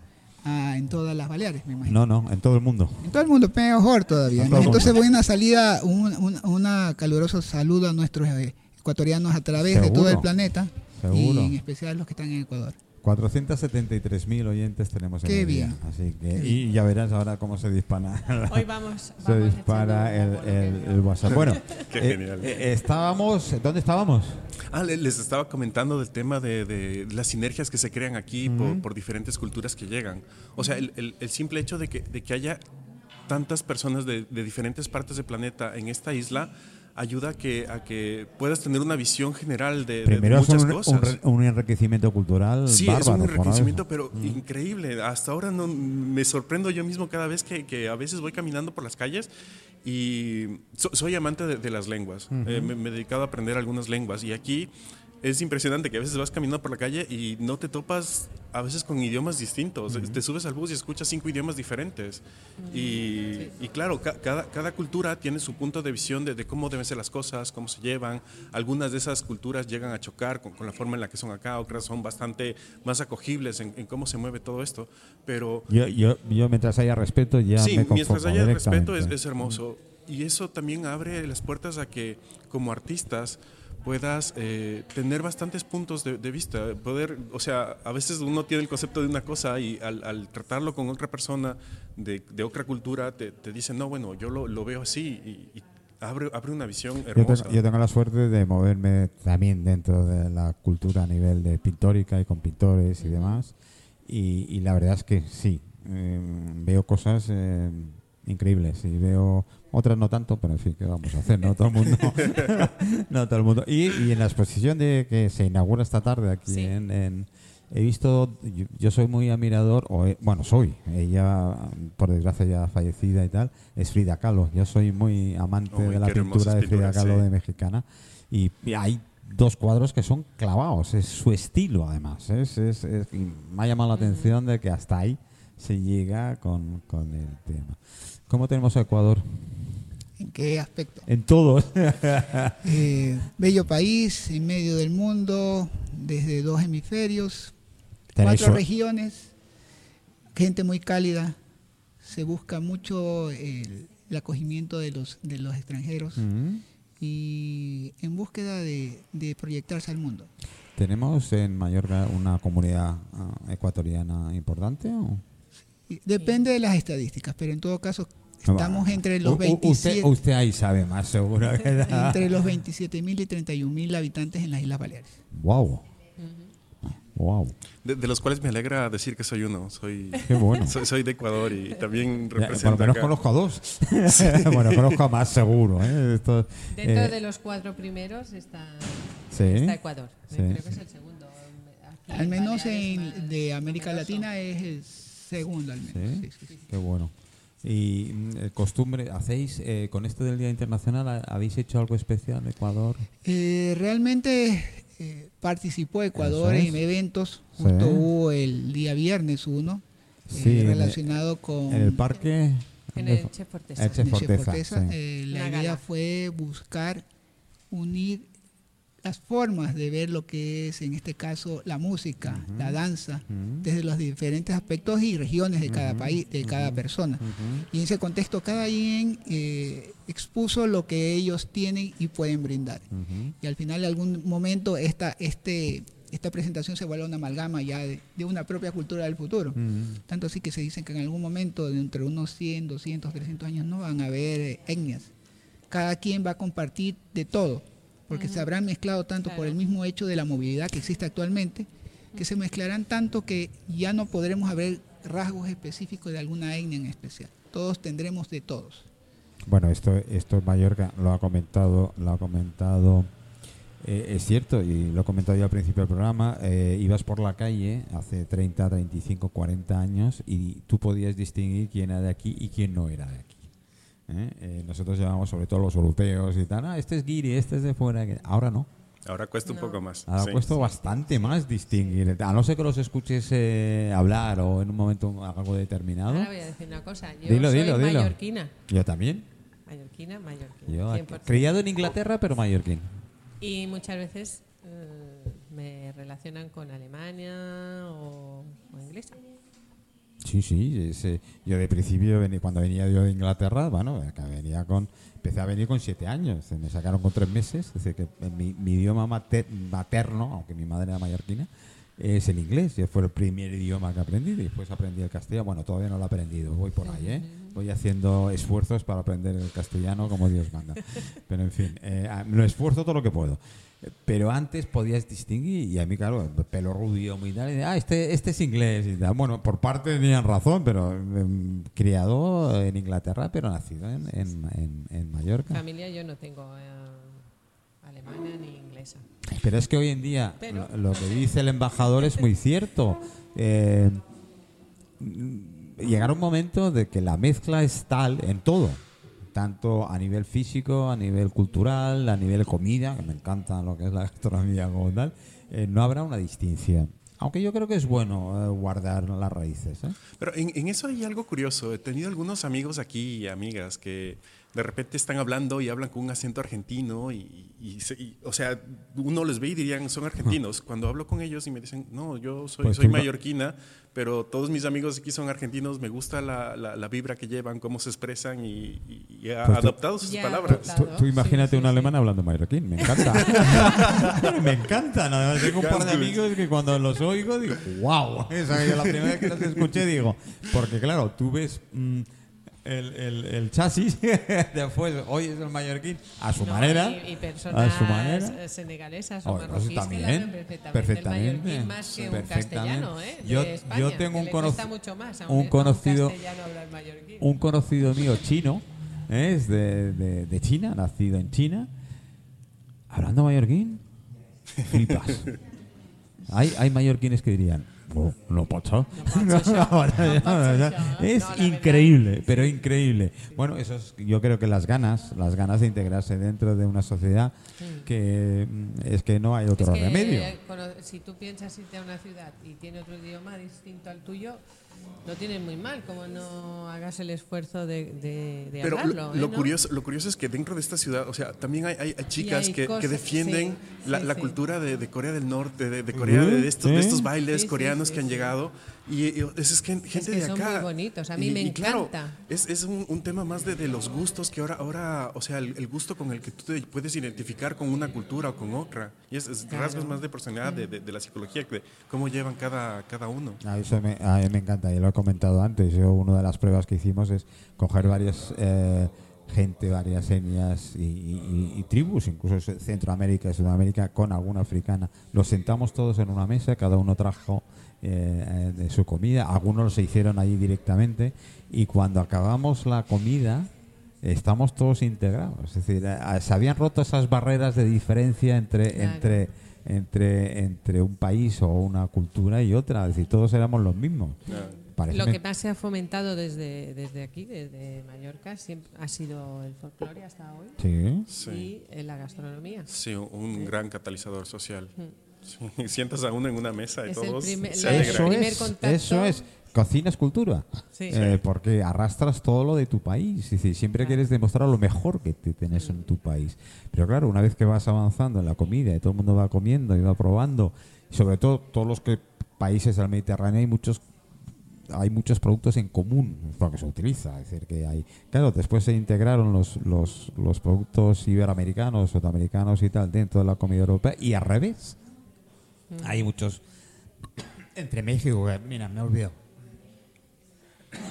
ah, en todas las Baleares, me imagino. No, no, en todo el mundo. En todo el mundo, mejor todavía. Entonces, buena salida, un, un- una caluroso saludo a nuestros eh, ecuatorianos a través de todo Seguro. el planeta Seguro. y en especial los que están en Ecuador. 473.000 oyentes tenemos en Qué el día. bien. Así que, Qué y ya verás ahora cómo se dispara. Hoy vamos. se vamos dispara el, el- el WhatsApp. Bueno, Qué eh, genial. eh, estábamos. ¿Dónde estábamos? Ah, le- les estaba comentando del tema de, de las sinergias que se crean aquí por, por diferentes culturas que llegan. O sea, el, el- el simple hecho de que, de que haya tantas personas de, de diferentes partes del planeta en esta isla ayuda a que, a que puedas tener una visión general de, de- de Primero es muchas un, cosas. un un enriquecimiento cultural. Sí, bárbaro, es un enriquecimiento, pero increíble. Hasta ahora no, me sorprendo yo mismo cada vez que, que a veces voy caminando por las calles y so- soy amante de, de las lenguas. Eh, me, me he dedicado a aprender algunas lenguas y aquí es impresionante que a veces vas caminando por la calle y no te topas a veces con idiomas distintos. Te subes al bus y escuchas cinco idiomas diferentes. Y, y claro, ca- cada, cada cultura tiene su punto de visión de, de cómo deben ser las cosas, cómo se llevan. Algunas de esas culturas llegan a chocar con, con la forma en la que son acá, otras son bastante más acogibles en, en cómo se mueve todo esto. Pero Yo, yo, yo, mientras haya respeto, ya sí, me mientras haya respeto es, es hermoso. Y eso también abre las puertas a que como artistas puedas eh, tener bastantes puntos de, de vista, poder, o sea, a veces uno tiene el concepto de una cosa y al, al tratarlo con otra persona de, de otra cultura te, te dicen, no, bueno, yo lo, lo veo así y, y abre, abre una visión Yo hermosa. tengo, yo tengo la suerte de moverme también dentro de la cultura a nivel de pictórica y con pintores y demás. Y, y la verdad es que sí, eh, veo cosas eh, increíbles y veo otras no tanto, pero en fin, ¿qué vamos a hacer? No todo el mundo. no todo el mundo. Y, y en la exposición de que se inaugura esta tarde aquí Sí. en, en- He visto, yo, yo soy muy admirador, o he- bueno, soy, ella por desgracia ya fallecida y tal, es Frida Kahlo. Yo soy muy amante de la pintura de Frida Kahlo sí. de mexicana y, y hay dos cuadros que son clavados, es su estilo además. Es, es- me ha llamado la atención de que hasta ahí se llega con, con el tema. ¿Cómo tenemos a Ecuador? ¿En qué aspecto? En todos. Eh, bello país, en medio del mundo, desde dos hemisferios, cuatro regiones, gente muy cálida, se busca mucho el, el acogimiento de los, de los extranjeros y en búsqueda de, de proyectarse al mundo. ¿Tenemos en Mallorca una comunidad ah, ecuatoriana importante? o? Depende de las estadísticas, pero en todo caso estamos entre los u- 27 Usted, usted ahí sabe más seguro. entre los 27.000 y 31.000 habitantes en las Islas Baleares. Wow. Wow. De, de los cuales me alegra decir que soy uno. Soy, Qué bueno. soy, soy de Ecuador y también Ya, Por lo represento menos acá. conozco a dos. bueno, conozco a más seguro. ¿eh? Esto, Dentro eh, de los cuatro primeros está, Sí. está Ecuador. Sí. Creo que es el segundo. Aquí Al menos en, de América. Latina es el segundo al menos. ¿Sí? sí, sí, sí. Qué bueno. Y mm, eh, costumbre, ¿hacéis eh, con esto del Día Internacional, ha- habéis hecho algo especial Ecuador? Eh, realmente eh, participó Ecuador es. en eventos. Sí. Justo hubo el día viernes uno eh, Sí, en el- relacionado con En el parque... En ¿dónde el? Che Forteza. El Che Forteza. sí. Eh, la idea gala. fue buscar unir las formas de ver lo que es, en este caso, la música, la danza, desde los diferentes aspectos y regiones de cada país, de cada persona. Y en ese contexto, cada quien eh, expuso lo que ellos tienen y pueden brindar. Y al final, en algún momento, esta, este, esta presentación se vuelve una amalgama ya de, de una propia cultura del futuro. Tanto así que se dicen que en algún momento, dentro de unos 100, 200, 300 años, no van a haber etnias. Cada quien va a compartir de todo, porque se habrán mezclado tanto por el mismo hecho de la movilidad que existe actualmente, que se mezclarán tanto que ya no podremos haber rasgos específicos de alguna etnia en especial. Todos tendremos de todos. Bueno, esto, esto Mallorca lo ha comentado, lo ha comentado, eh, es cierto, y lo he comentado yo al principio del programa, eh, ibas por la calle hace 30, 35, 40 años y tú podías distinguir quién era de aquí y quién no era de aquí. ¿Eh? Eh, nosotros llevamos sobre todo los europeos y tal, ah, este es guiri, este es de fuera, ahora no. Ahora cuesta un No. poco más. Ahora sí. cuesta bastante más distinguir, a no ser que los escuches eh, hablar o en un momento algo determinado. Ahora voy a decir una cosa. Yo Dilo, soy dilo, dilo. mallorquina. Yo también. Mallorquina, mallorquina. Yo, 100%. criado en Inglaterra, pero mallorquín. Y muchas veces eh, me relacionan con Alemania o, o inglesa. Sí, sí. ese- yo de principio, cuando venía yo de Inglaterra, bueno, venía con, empecé a venir con siete años. Me sacaron con tres meses. Es decir, que mi, mi idioma mater- materno, aunque mi madre era mallorquina, es el inglés. Y fue el primer idioma que aprendí. Después aprendí el castellano. Bueno, todavía no lo he aprendido. Voy por ahí, ¿eh? Voy haciendo esfuerzos para aprender el castellano como Dios manda. Pero en fin, eh, lo esfuerzo todo lo que puedo. Pero antes podías distinguir, y a mí, claro, el pelo rubio, muy tal, ah, este, este es inglés. Y tal. Bueno, por parte tenían razón, pero em, criado en Inglaterra, pero nacido en, en, en- en Mallorca. Familia yo no tengo eh, alemana ni inglesa. Pero es que hoy en día Pero- lo, lo que dice el embajador es muy cierto. Eh, llegará un momento de que la mezcla es tal en todo, tanto a nivel físico, a nivel cultural, a nivel comida, que me encanta lo que es la gastronomía como tal, eh, no habrá una distinción. Aunque yo creo que es bueno eh, guardar las raíces. ¿eh? Pero en, en eso hay algo curioso. He tenido algunos amigos aquí y amigas que de repente están hablando y hablan con un acento argentino y, y y, o sea, uno les ve y dirían son argentinos. Cuando hablo con ellos y me dicen, no, yo soy, Pues soy mallorquina, pero todos mis amigos aquí son argentinos, me gusta la, la- la vibra que llevan, cómo se expresan y, y- y ha Pues tú- adoptado sus Ya palabras. adoptado. Tú, tú imagínate Sí, sí, un alemán sí. hablando mallorquín, me encanta. me encanta, nada más tengo un par de amigos que cuando los oigo digo, wow, esa es la primera vez que los escuché digo, porque claro, tú ves mm, el, el- el chasis, después hoy es el mallorquín a su No, manera, Y, y personas a su manera. senegalesas o Oh, pues marroquíes también, perfectamente, perfectamente, el mallorquín más que un perfectamente. castellano, ¿eh? De Yo- España, yo tengo un mucho más a un conocido- castellano hablar mallorquín. un conocido mío chino, ¿eh? es de, de- de China, nacido en China, hablando mallorquín, flipas. hay, hay mallorquines que dirían, "Oh, no pasa. es No, increíble, pero increíble. Bueno, eso es, yo creo que las ganas, las ganas de integrarse dentro de una sociedad que mm, es que no hay Es otro que, remedio. eh, si tú piensas irte a una ciudad y tiene otro idioma distinto al tuyo, lo tienes muy mal, como no hagas el esfuerzo de, de, de Pero hablarlo. lo, ¿eh, lo no? curioso, lo curioso es que dentro de esta ciudad, o sea, también hay, hay- hay chicas hay que, que defienden sí, la, sí, la sí. cultura de, de Corea del Norte, de, de Corea, de, estos, de estos bailes Sí, sí, coreanos sí, que han sí. llegado. Y, y eso es gen- gente que de son acá. muy bonitos, a mí Y- me y claro, encanta. es, es un, un tema más de, de los gustos que ahora, ahora o sea, el, el gusto con el que tú te puedes identificar con una cultura o con otra. Y es, es Claro. rasgos más de personalidad, de, de- de la psicología, de cómo llevan cada, cada uno. A eso me, a mí me encanta, y lo he comentado antes. Yo, una de las pruebas que hicimos es coger varias eh, gente, varias etnias y, y- y tribus, incluso Centroamérica y Sudamérica, con alguna africana. Los sentamos todos en una mesa, cada uno trajo eh, eh, de su comida, algunos se hicieron allí directamente, y cuando acabamos la comida, estamos todos integrados. Es decir, eh, se habían roto esas barreras de diferencia entre, Claro. entre entre, entre un país o una cultura y otra. Es decir, todos éramos los mismos. Parece Lo que más se ha fomentado desde, desde aquí, desde Mallorca, siempre ha sido el folclore hasta hoy Sí. Sí. y eh, la gastronomía. Sí, un gran catalizador social. Sí, Sientas a uno en una mesa y Es el todos primer- se la- alegran. Eso primer es, contacto- eso es. Cocina es cultura. Sí. Eh, porque arrastras todo lo de tu país. Es decir, siempre quieres demostrar lo mejor que te tenés en tu país. Pero claro, una vez que vas avanzando en la comida y todo el mundo va comiendo y va probando, y sobre todo todos los que países del Mediterráneo hay muchos hay muchos productos en común porque se utiliza es decir que hay claro después se integraron los, los, los productos iberoamericanos sudamericanos y tal dentro de la comida europea y al revés. Hay muchos entre México que- mira me olvido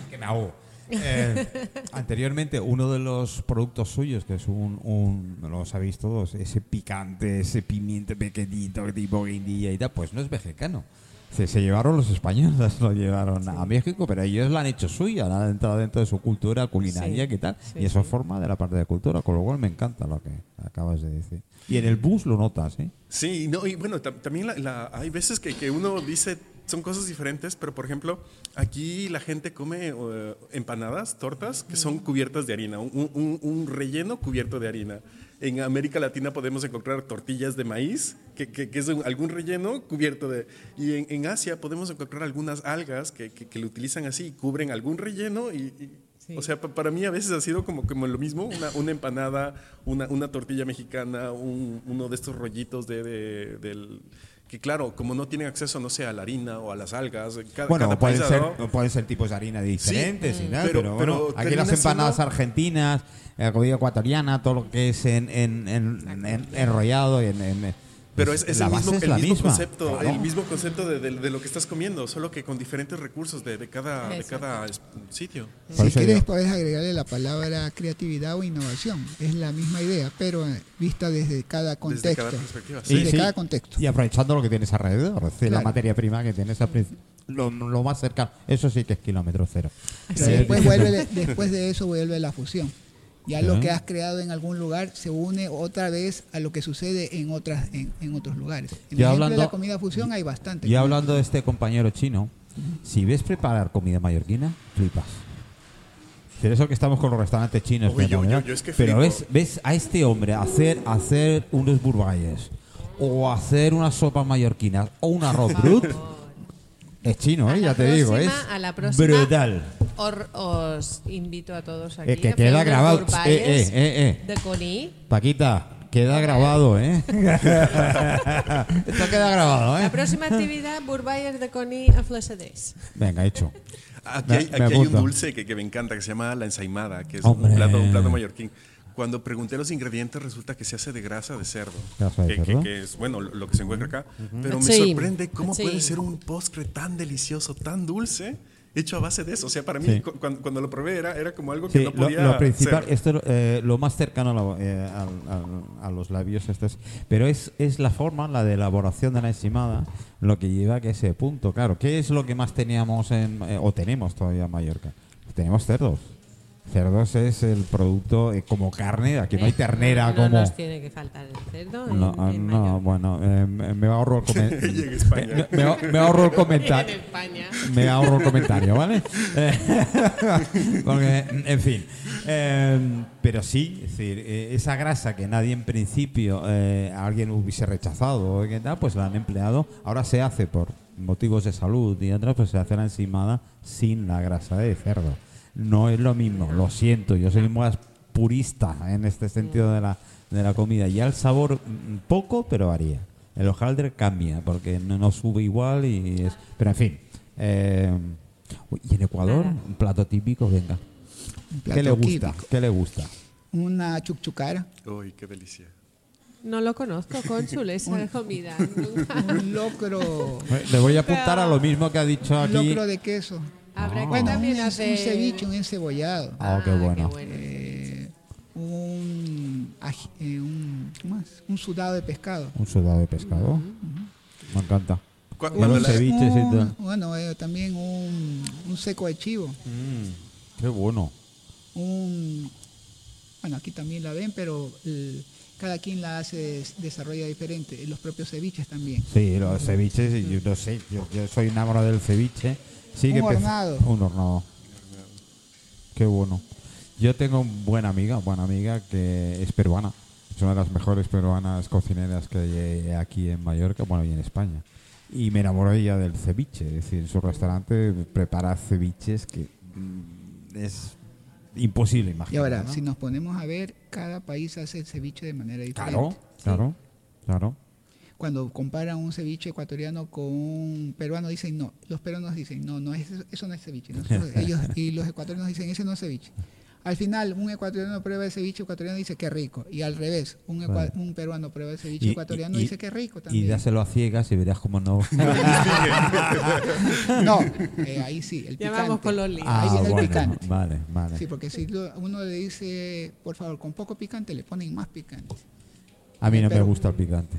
que me hago Eh, anteriormente, uno de los productos suyos, que es un, un lo sabéis todos, ese picante, ese pimiento pequeñito tipo guindilla y tal, pues no es mexicano. Se, se llevaron los españoles, lo llevaron a México, pero ellos la han hecho suya, la han entrado dentro de su cultura culinaria, Sí, ¿qué tal? sí, y eso sí. forma de la parte de cultura, con lo cual me encanta lo que acabas de decir. Y en el bus lo notas, ¿eh? Sí, no, y bueno, tam- también la- la- hay veces que, que uno dice son cosas diferentes, pero por ejemplo, aquí la gente come eh, empanadas, tortas, que son cubiertas de harina, un, un- un relleno cubierto de harina. En América Latina podemos encontrar tortillas de maíz, que, que- que es un- algún relleno cubierto de... Y en, en Asia podemos encontrar algunas algas que, que- que lo utilizan así y cubren algún relleno y... y- Sí. O sea, pa- para mí a veces ha sido como, como lo mismo, una, una empanada, una, una tortilla mexicana, un- uno de estos rollitos de, de- del... Que claro, como no tienen acceso, no sé, a la harina o a las algas, cada, Bueno, cada pueden país, ser, ¿no? pueden ser tipos de harina diferentes y nada, pero- pero, pero bueno, aquí termina las empanadas siendo- argentinas, la comida ecuatoriana, todo lo que es en, en, en- en- enrollado y en, en- Pero pues es, es la el base mismo, es el mismo misma, concepto, claro. el mismo concepto de, de- de lo que estás comiendo, solo que con diferentes recursos de, de cada, de cada sitio. Por Si quieres, puedes agregarle la palabra creatividad o innovación. Es la misma idea, pero vista desde cada contexto. cada perspectiva, Sí, Desde sí. cada contexto. Y aprovechando lo que tienes alrededor, decir, la Claro. materia prima que tienes al lo, lo más cercano, eso sí que es kilómetro cero. Pero Eh, después, vuelve, después de eso vuelve la fusión. Ya Sí. lo que has creado en algún lugar se une otra vez a lo que sucede en otras en, en otros lugares. En Ya el hablando- de la comida fusión hay bastante. Y hablando de este compañero chino, si ves preparar comida mallorquina, flipas. Por eso que estamos con los restaurantes chinos. Uy, yo- ¿verdad? yo- yo es que Pero ves, ves a este hombre hacer, hacer unos burbayes o hacer unas sopas mallorquinas o un arroz brut. Es chino, ¿eh? la ya te digo, es próxima- a la próxima brutal. or- os invito a todos aquí. Eh, que a queda grabado. Eh, eh, eh, eh. De. Paquita, queda grabado, ¿eh? Esto queda grabado, La ¿eh? próxima actividad, burballes de Coní a Flassadés. Venga, hecho. Aquí hay, me aquí hay un dulce que, que me encanta, que se llama la ensaimada, que es un plato, un plato mallorquín. Cuando pregunté los ingredientes, resulta que se hace de grasa de cerdo. Grasa de que, que- cerdo. que es, bueno, lo lo que se encuentra acá. Pero me Sí. sorprende cómo Sí. puede ser un postre tan delicioso, tan dulce, hecho a base de eso. O sea, para mí, Sí. cu- cuando, cuando lo probé, era, era como algo que Sí, no lo, podía lo principal, ser. esto eh, lo más cercano a, la- eh, al- al- a los labios, esto es- pero es, es la forma, la de elaboración de la encimada, lo que lleva a que ese punto. Claro, ¿qué es lo que más teníamos en, eh, o tenemos todavía en Mallorca? Tenemos cerdos. Cerdos es el producto eh, como carne, aquí no hay ternera no como... nos tiene que faltar el cerdo. No, ah, en no, bueno, eh, me me ahorro el comentario. Me, me- me ahorro el En comentario. Me ahorro el comentario, ¿vale? Eh, Porque, en fin. Eh, pero sí, es decir, eh, esa grasa que nadie en principio, eh, alguien hubiese rechazado, o qué tal, pues la han empleado. Ahora se hace por motivos de salud y otras, pues se hace la encimada sin la grasa de cerdo. No es lo mismo, lo siento, yo soy más purista en este sentido de la, de la comida. Ya el sabor, mm, poco, pero varía. El hojaldre cambia porque no, no sube igual y es... Pero en fin. eh, y en Ecuador, Nada. un plato típico, venga. Un ¿Qué le gusta? típico. ¿Qué le gusta? Una chucchucara, Uy, qué delicia. No lo conozco, cónsul, esa comida. Nunca. un locro, Le voy a apuntar a lo mismo que ha dicho un aquí. locro de queso. Habrá que Bueno, un, también un hacer... ceviche, un encebollado. Ah, qué bueno. Eh, un, eh, un, ¿qué más? un sudado de pescado. Un sudado de pescado. Me encanta. Un ceviche, Un- bueno, eh, también un, un seco de chivo. Mm, qué bueno. Un, bueno, aquí también la ven, pero el- cada quien la hace, desarrolla diferente. Los propios ceviches también. Sí, los ceviches, yo no sé, yo, yo soy enamorado del ceviche. Sí Un hornado. Un hornado. Qué bueno. Yo tengo una buena amiga, buena amiga que es peruana. Es una de las mejores peruanas cocineras que hay aquí en Mallorca, bueno, y en España. Y me enamoró ella del ceviche. Es decir, en su restaurante prepara ceviches que mm, es imposible Y imaginar. ahora, ¿no? si nos ponemos a ver, cada país hace el ceviche de manera diferente. Claro, claro, claro. Cuando comparan un ceviche ecuatoriano con un peruano, dicen no. Los peruanos dicen no, no, eso, eso no es ceviche. Nosotros- ellos, y los ecuatorianos dicen ese no es ceviche. Al final, un ecuatoriano prueba el ceviche ecuatoriano y dice que rico. Y al revés, un, un peruano prueba el ceviche Y- ecuatoriano y- y, dice que rico Y también. dáselo a ciegas y verás cómo no. No, eh, ahí sí, el picante. vamos con los líos. Ah, Ahí viene el bueno, picante. Vale, vale. Sí, porque si lo- uno le dice, por favor, con poco picante, le ponen más picante. A mí no me gusta el picante.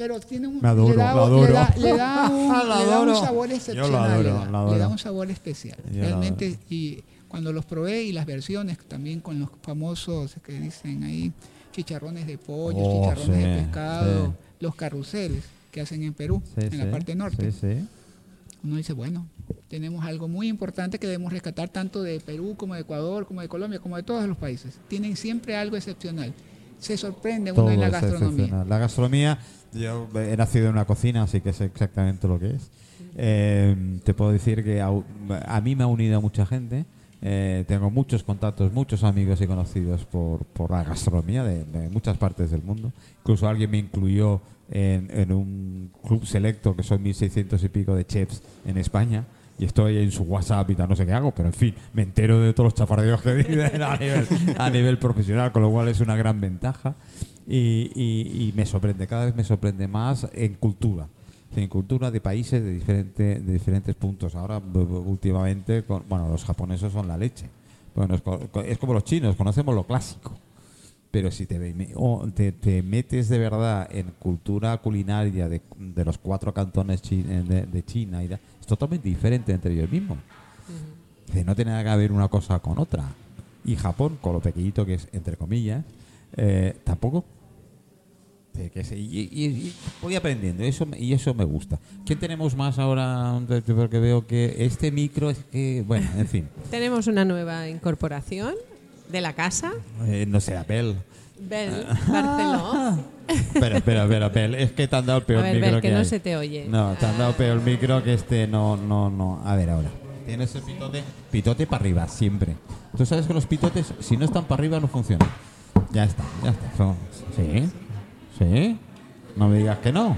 Pero tiene un, adoro, le, da, le da- le da un, Lo le da un adoro. sabor excepcional. adoro, le, da, un sabor especial. Yo Realmente, y cuando los probé y las versiones, también con los famosos que dicen ahí, chicharrones de pollo, Oh, chicharrones de sí, pescado, sí. los carruseles que hacen en Perú, Sí, en sí, la parte norte. Sí, sí. Uno dice, bueno, tenemos algo muy importante que debemos rescatar tanto de Perú como de Ecuador, como de Colombia, como de todos los países. Tienen siempre algo excepcional. Se sorprende uno Todo en la gastronomía. La gastronomía, yo he nacido en una cocina, así que sé exactamente lo que es. Eh, te puedo decir que a, a mí me ha unido a mucha gente. Eh, tengo muchos contactos, muchos amigos y conocidos por, por la gastronomía de, de muchas partes del mundo. Incluso alguien me incluyó en, en un club selecto, que son 1600 y pico de chefs en España. Y estoy en su WhatsApp y tal, no sé qué hago, pero en fin, me entero de todos los chafardeos que dicen a nivel, a nivel profesional, con lo cual es una gran ventaja. Y, y- y me sorprende, cada vez me sorprende más en cultura. En cultura de países de, diferente, de diferentes puntos. Ahora, últimamente, con- bueno, los japoneses son la leche. Bueno, es, co- co- es como los chinos, conocemos lo clásico. Pero si te, te, te metes de verdad en cultura culinaria de, de los cuatro cantones chi- eh, de, de China, es totalmente diferente entre ellos mismos. Dice, no tiene nada que ver una cosa con otra. Y Japón, con lo pequeñito que es, entre comillas, eh, tampoco. Que se- y, y- y voy aprendiendo, eso, y eso me gusta. ¿Quién tenemos más ahora? Porque veo que este micro es que, bueno, en fin, Tenemos una nueva incorporación de la casa, eh, no sé, Apple. Bel Barceló. Espera, espera, espera, Apple, es que te han dado el peor ver, micro Bel, que que no hay. se te oye. No, te han dado Ah. peor micro que este, no, no, no. A ver, ahora. Tienes el pitote, pitote para arriba, siempre. Tú sabes que los pitotes, si no están para arriba, no funcionan. Ya está, ya está. Son- sí, sí. No me digas que no.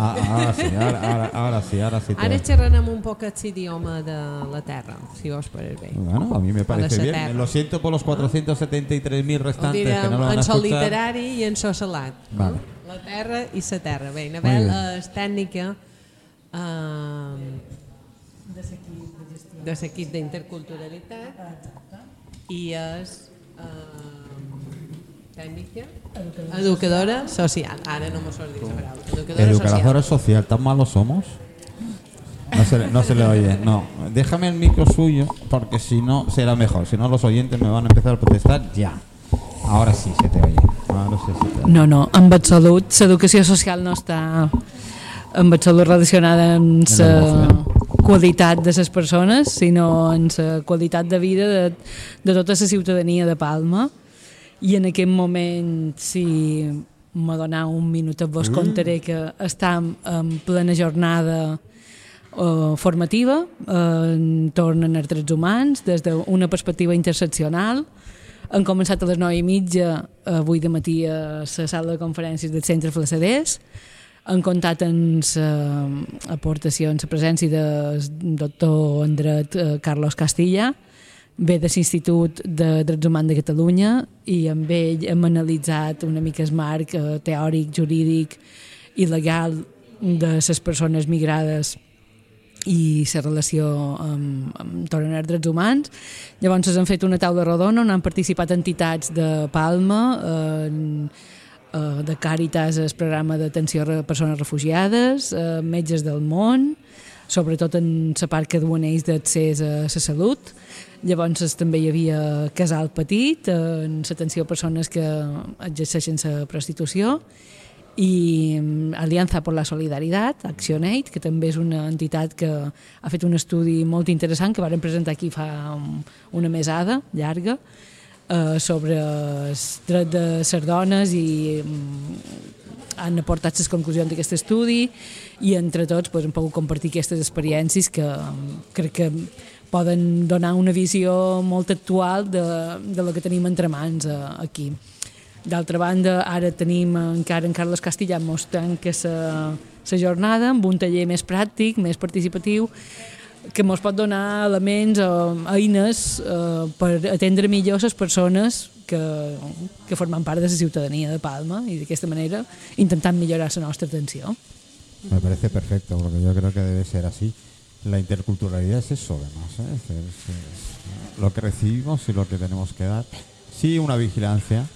Ah, ahora sí, ahora, ahora, ahora sí, ahora sí. Ara xerrarem un poc el idioma de la terra, si vos pareix bé. Bueno, a mí me parece bien. Saterra. Lo siento por los 473.000 Ho restantes direm que no lo van a en literari i en so salat. Vale. La terra i la terra. Bé, Nabel és tècnica eh, de l'equip d'interculturalitat i és eh, tècnica educadora social. Ara no. Educadora, Educadora social. social, ¿tan malos somos? No se, le- no se le oye, no. Déjame el micro suyo, porque si no será mejor. Si no, los oyentes me van a empezar a protestar ya. Ahora sí se te oye. Ahora sí se te oye. No, no, amb salut, l'educació social no està amb salut relacionada amb En la qualitat de les persones, sinó en la qualitat de vida de, de tota la ciutadania de Palma. I en aquest moment, si me donau un minut, vos contaré que estem en plena jornada eh, formativa eh, en torn als drets humans des d'una perspectiva interseccional. Han començat a les 9 i mitja eh, avui de matí a la sala de conferències del Centre Flaçaders. Han comptat amb la aportació, amb la presència del doctor en dret eh, Carlos Castilla, ve de l'Institut de Drets Humans de Catalunya i amb ell hem analitzat una mica el marc eh, teòric, jurídic i legal de les persones migrades i la relació amb, amb torn als drets humans. Llavors han fet una taula rodona on han participat entitats de Palma, en, eh, de Càritas, el programa d'atenció a persones refugiades, eh, metges del món, sobretot en la part que duen ells d'accés a la salut. Llavors es- també hi havia casal petit, eh, en l'atenció a persones que exerceixen la prostitució, i mm, Alianza por la Solidaritat, ActionAid, que també és una entitat que ha fet un estudi molt interessant que varen presentar aquí fa um, una mesada llarga eh, sobre el dret de les dones i mm, han aportat les conclusions d'aquest estudi i entre tots pues, hem pogut compartir aquestes experiències que mm, crec que poden donar una visió molt actual de, de lo que tenim entre mans eh, aquí. D'altra banda, ara tenim encara en Carles Castellà mostrant que la, la jornada amb un taller més pràctic, més participatiu, que ens pot donar elements o eines eh, per atendre millor les persones que, que formen part de la ciutadania de Palma i d'aquesta manera intentant millorar la nostra atenció. Me parece perfecto, porque yo creo que debe ser así. La interculturalidad es eso, además. ¿eh? Es, es- es lo que recibimos y lo que tenemos que dar. Sí, una vigilancia,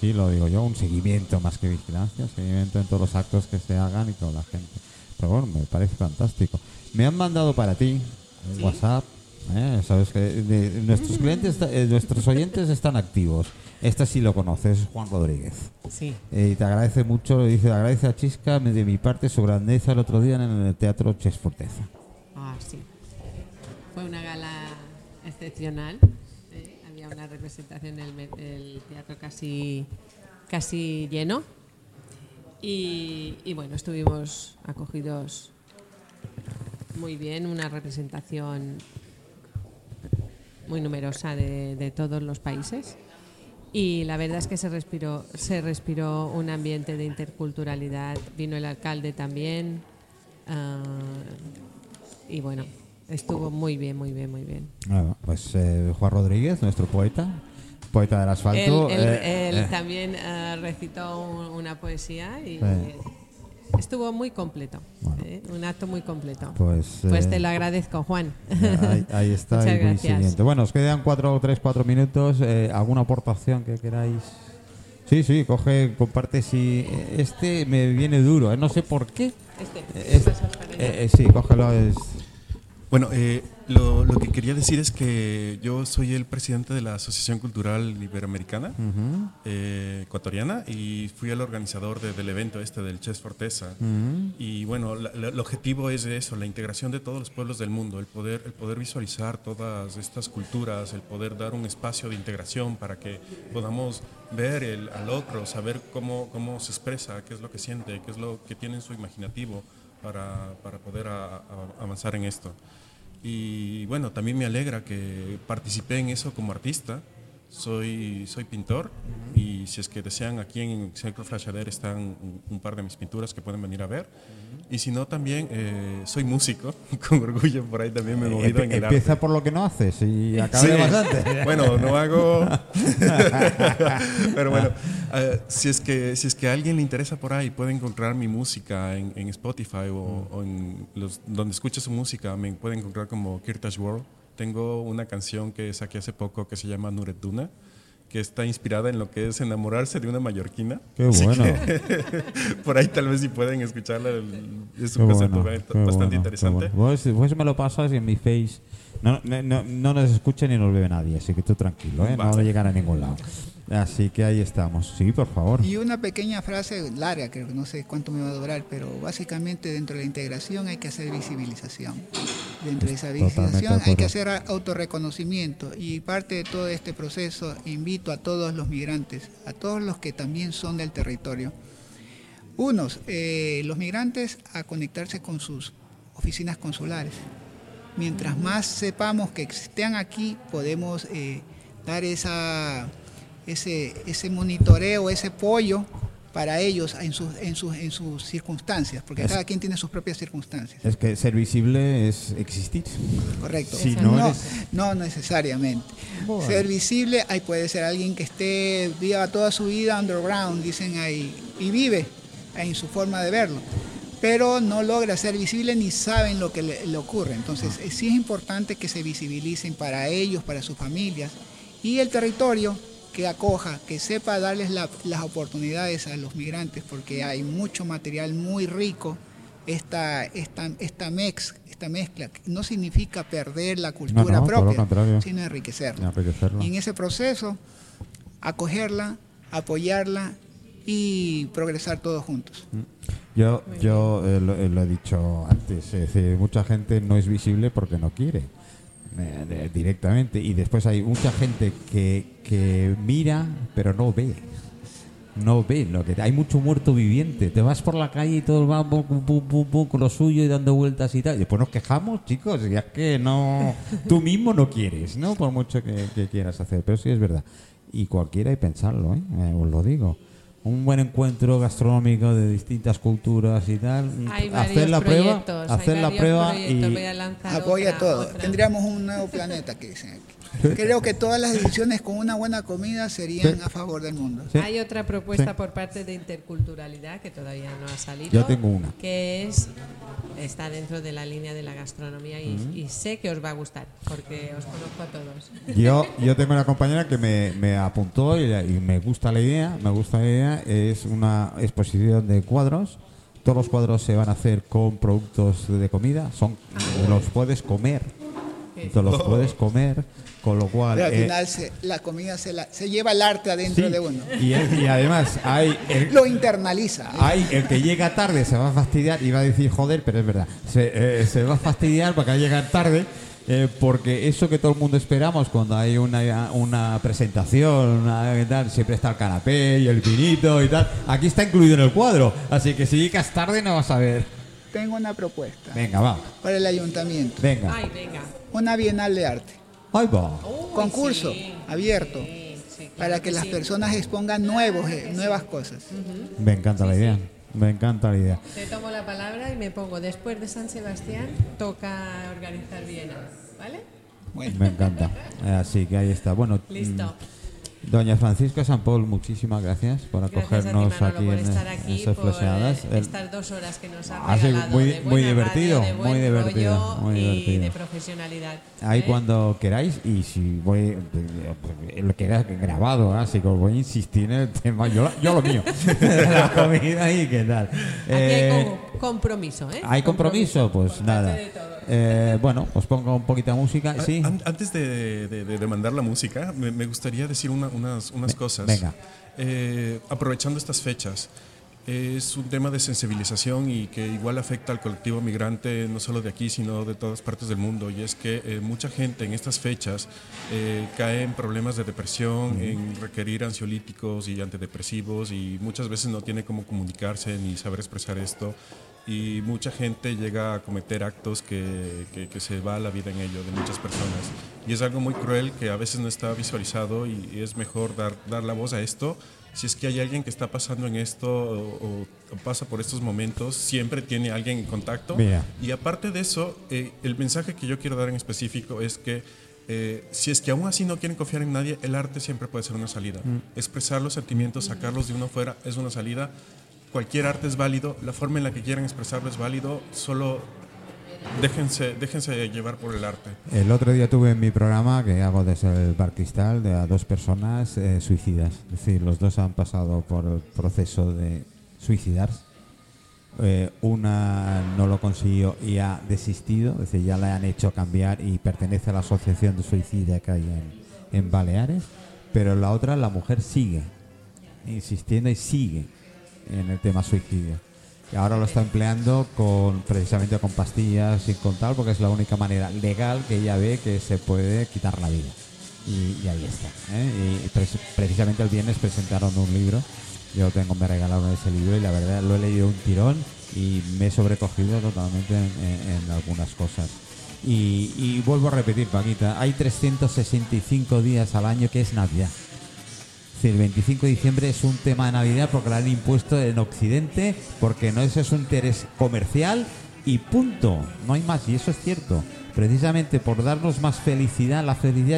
sí, lo digo yo, un seguimiento más que vigilancia, seguimiento en todos los actos que se hagan y con la gente. Pero bueno, me parece fantástico. Me han mandado para ti un WhatsApp. ¿Eh? Sabes que de- nuestros clientes, eh, nuestros oyentes están activos. Este sí lo conoces, Juan Rodríguez. Sí. Eh, y te agradece mucho, dice, agradece a Chisca de mi parte su grandeza el otro día en el Teatro Ches Forteza. Ah, sí. Fue una gala excepcional. ¿eh? Había una representación en el, me- el teatro casi, casi lleno. Y, y bueno, estuvimos acogidos muy bien, una representación muy numerosa de, de todos los países. Y la verdad es que se respiró, se respiró un ambiente de interculturalidad. Vino el alcalde también. ah, y bueno, estuvo muy bien, muy bien, muy bien. Bueno, pues eh, Juan Rodríguez, nuestro poeta, poeta del asfalto. Él, él- eh, él eh, también ah, recitó un- una poesía y. estuvo muy completo. Bueno. ¿eh? Un acto muy completo. Pues, Pues eh, te lo agradezco, Juan. ahí, ahí está, Muchas gracias. siguiente. Bueno, os quedan cuatro, tres, cuatro minutos. eh, ¿Alguna aportación que queráis? Sí, sí, coge, comparte. Si este me viene duro, eh, no sé por qué. Este, Eh, es- pasas para allá. eh, eh, sí, cógelo. Es, Bueno, eh, lo, lo que quería decir es que yo soy el presidente de la Asociación Cultural Iberoamericana eh, ecuatoriana y fui el organizador de- del evento este del Chess Forteza. Y bueno, la- la- el objetivo es eso, la integración de todos los pueblos del mundo, el poder, el poder visualizar todas estas culturas, el poder dar un espacio de integración para que podamos ver el, al otro, saber cómo, cómo se expresa, qué es lo que siente, qué es lo que tiene en su imaginativo para, para poder a- a- avanzar en esto. Y bueno, también me alegra que participé en eso como artista. Soy, soy pintor y si es que desean, aquí en Centro Flashader están un, un par de mis pinturas que pueden venir a ver. Y si no, también eh, soy músico, con orgullo por ahí también me he movido Empie- en el empieza arte. por lo que no haces y acaba Sí. de bastante. Bueno, no hago. Pero bueno, eh, si, es que, si es que a alguien le interesa por ahí, puede encontrar mi música en, en Spotify o, o en los, donde escuche su música. Me puede encontrar como Kirtash World. Tengo una canción que saqué hace poco que se llama Nuret Duna, que está inspirada en lo que es enamorarse de una mallorquina. Qué Así bueno. que por ahí tal vez si pueden escucharla. Es Qué un concepto bueno, bastante qué bueno, qué interesante. bueno. Pues, pues me lo pasas en mi face. No, no, no- no nos escucha ni nos ve nadie, así que tú tranquilo, ¿eh? no Vale. llegar a ningún lado. Así que ahí estamos. Sí, por favor. Y una pequeña frase larga, creo que no sé cuánto me va a durar, pero básicamente dentro de la integración hay que hacer visibilización. Dentro de esa visibilización hay que hacer autorreconocimiento y parte de todo este proceso invito a todos los migrantes, a todos los que también son del territorio. Unos, eh, los migrantes a conectarse con sus oficinas consulares. Mientras más sepamos que estén aquí, podemos eh, dar esa, ese, ese monitoreo, ese apoyo para ellos en sus, en sus, en sus circunstancias, porque Es- cada quien tiene sus propias circunstancias. Es que ser visible es existir. Correcto. Si no, no eres- no necesariamente. Ser visible, ahí puede ser alguien que esté, viva toda su vida underground, dicen ahí, y vive en su forma de verlo, pero no logra ser visible ni saben lo que le, le ocurre. Entonces, sí es importante que se visibilicen para ellos, para sus familias, y el territorio que acoja, que sepa darles la- las oportunidades a los migrantes, porque hay mucho material muy rico. Esta, esta, esta, mex, esta mezcla no significa perder la cultura no, lo propia, sino enriquecerla. Enriquecerla. Y en ese proceso, acogerla, apoyarla y progresar todos juntos. Yo, yo eh, lo, eh, lo he dicho antes, mucha gente no es visible porque no quiere eh, directamente y después hay mucha gente que, que mira pero no ve. No ve lo que hay mucho muerto viviente. Te vas por la calle y pum, pum, pum, pum, pum, con lo suyo y dando vueltas y tal. Y después nos quejamos, chicos, ya es que no tú mismo no quieres, ¿no? Por mucho que, que quieras hacer. Pero sí es verdad. Y cualquiera hay que pensarlo. Eh, os lo digo. Un buen encuentro gastronómico de distintas culturas y tal. Hay hacer la prueba, hacer la prueba y voy a lanzar Apoya otra- todo. otra. Tendríamos un nuevo planeta que dicen aquí. Creo que todas las decisiones con una buena comida serían Sí. a favor del mundo. Sí. Hay otra propuesta Sí. por parte de interculturalidad que todavía no ha salido. Yo tengo una. Que es está dentro de la línea de la gastronomía y, y sé que os va a gustar porque os conozco a todos. Yo, yo tengo una compañera que me, me apuntó y, y me gusta la idea, me gusta la idea, es una exposición de cuadros. Todos los cuadros se van a hacer con productos de comida, son los puedes comer, los puedes comer, con lo cual Pero al eh, final se- la comida se, la- se lleva el arte adentro sí, de uno. y, es- y además hay el, Lo internaliza. hay el que llega tarde se va a fastidiar y va a decir joder, pero es verdad, se, eh, se va a fastidiar porque va a llegar tarde. eh, porque eso que todo el mundo esperamos cuando hay una, una presentación, una, ¿qué tal? siempre está el canapé y el vinito y tal. Aquí está incluido en el cuadro, así que si llegas tarde no vas a ver. Tengo una propuesta Venga, va, para el ayuntamiento. venga. Ay, venga. Una bienal de arte. Ahí va. Uy, Concurso sí, abierto sí, sí, claro para que las sí. personas expongan nuevos, eh, nuevas cosas. Me encanta la idea, me encanta la idea. Te tomo la palabra y me pongo después de San Sebastián toca organizar Viena, ¿vale? Bueno, Me encanta. Así que ahí está. Bueno, Listo. Doña Francisca San Paul, muchísimas gracias por Gracias a ti, acogernos Manolo, aquí por estar en aquí, esas por eh, estas dos horas que nos ha regalado muy- de muy divertido, radio, de muy divertido, muy y divertido. de profesionalidad. Ahí ¿eh? cuando queráis y si voy eh, lo queda grabado, ¿eh? así que os voy a insistir en el tema. Yo, yo lo mío, la comida y qué tal. Aquí Eh, hay com- compromiso, ¿eh? ¿Hay compromiso? por Pues nada. Eh, bueno, os pongo un poquito de música. A- Sí, an- Antes de, de- de- mandar la música, me, me gustaría decir una- unas, unas cosas. venga. Eh, aprovechando estas fechas, es un tema de sensibilización y que igual afecta al colectivo migrante, no solo de aquí, sino de todas partes del mundo. Y es que eh, mucha gente en estas fechas eh, cae en problemas de depresión, en requerir ansiolíticos y antidepresivos, y muchas veces no tiene cómo comunicarse ni saber expresar esto. Y mucha gente llega a cometer actos que, que- que se va la vida en ello de muchas personas. Y es algo muy cruel que a veces no está visualizado y, y es mejor dar, dar la voz a esto. Si es que hay alguien que está pasando en esto o, o- pasa por estos momentos, siempre tiene alguien en contacto. Mira. Y aparte de eso, eh, el mensaje que yo quiero dar en específico es que eh, si es que aún así no quieren confiar en nadie, el arte siempre puede ser una salida. Expresar los sentimientos, sacarlos de uno afuera es una salida. Cualquier arte es válido, la forma en la que quieran expresarlo es válido, solo déjense, déjense llevar por el arte. El otro día tuve en mi programa, que hago desde el Bar Cristal, de a dos personas eh, suicidas. Es decir, los dos han pasado por el proceso de suicidarse. Eh, una no lo consiguió y ha desistido, es decir, ya le han hecho cambiar y pertenece a la asociación de suicidia que hay en Baleares. Pero la otra, la mujer sigue insistiendo y sigue en el tema suicidio. Y ahora lo está empleando con precisamente con pastillas y con tal, porque es la única manera legal que ella ve que se puede quitar la vida. Y, ahí está. ¿eh? Y precisamente el viernes presentaron un libro. Yo tengo, me regalaron ese libro y la verdad lo he leído un tirón y me he sobrecogido totalmente en, en- en algunas cosas. Y, y vuelvo a repetir, Paquita, hay 365 días al año que es Navidad. El 25 de diciembre es un tema de Navidad porque lo han impuesto en Occidente, porque no es un interés comercial y punto. No hay más, y eso es cierto. Precisamente por darnos más felicidad, la felicidad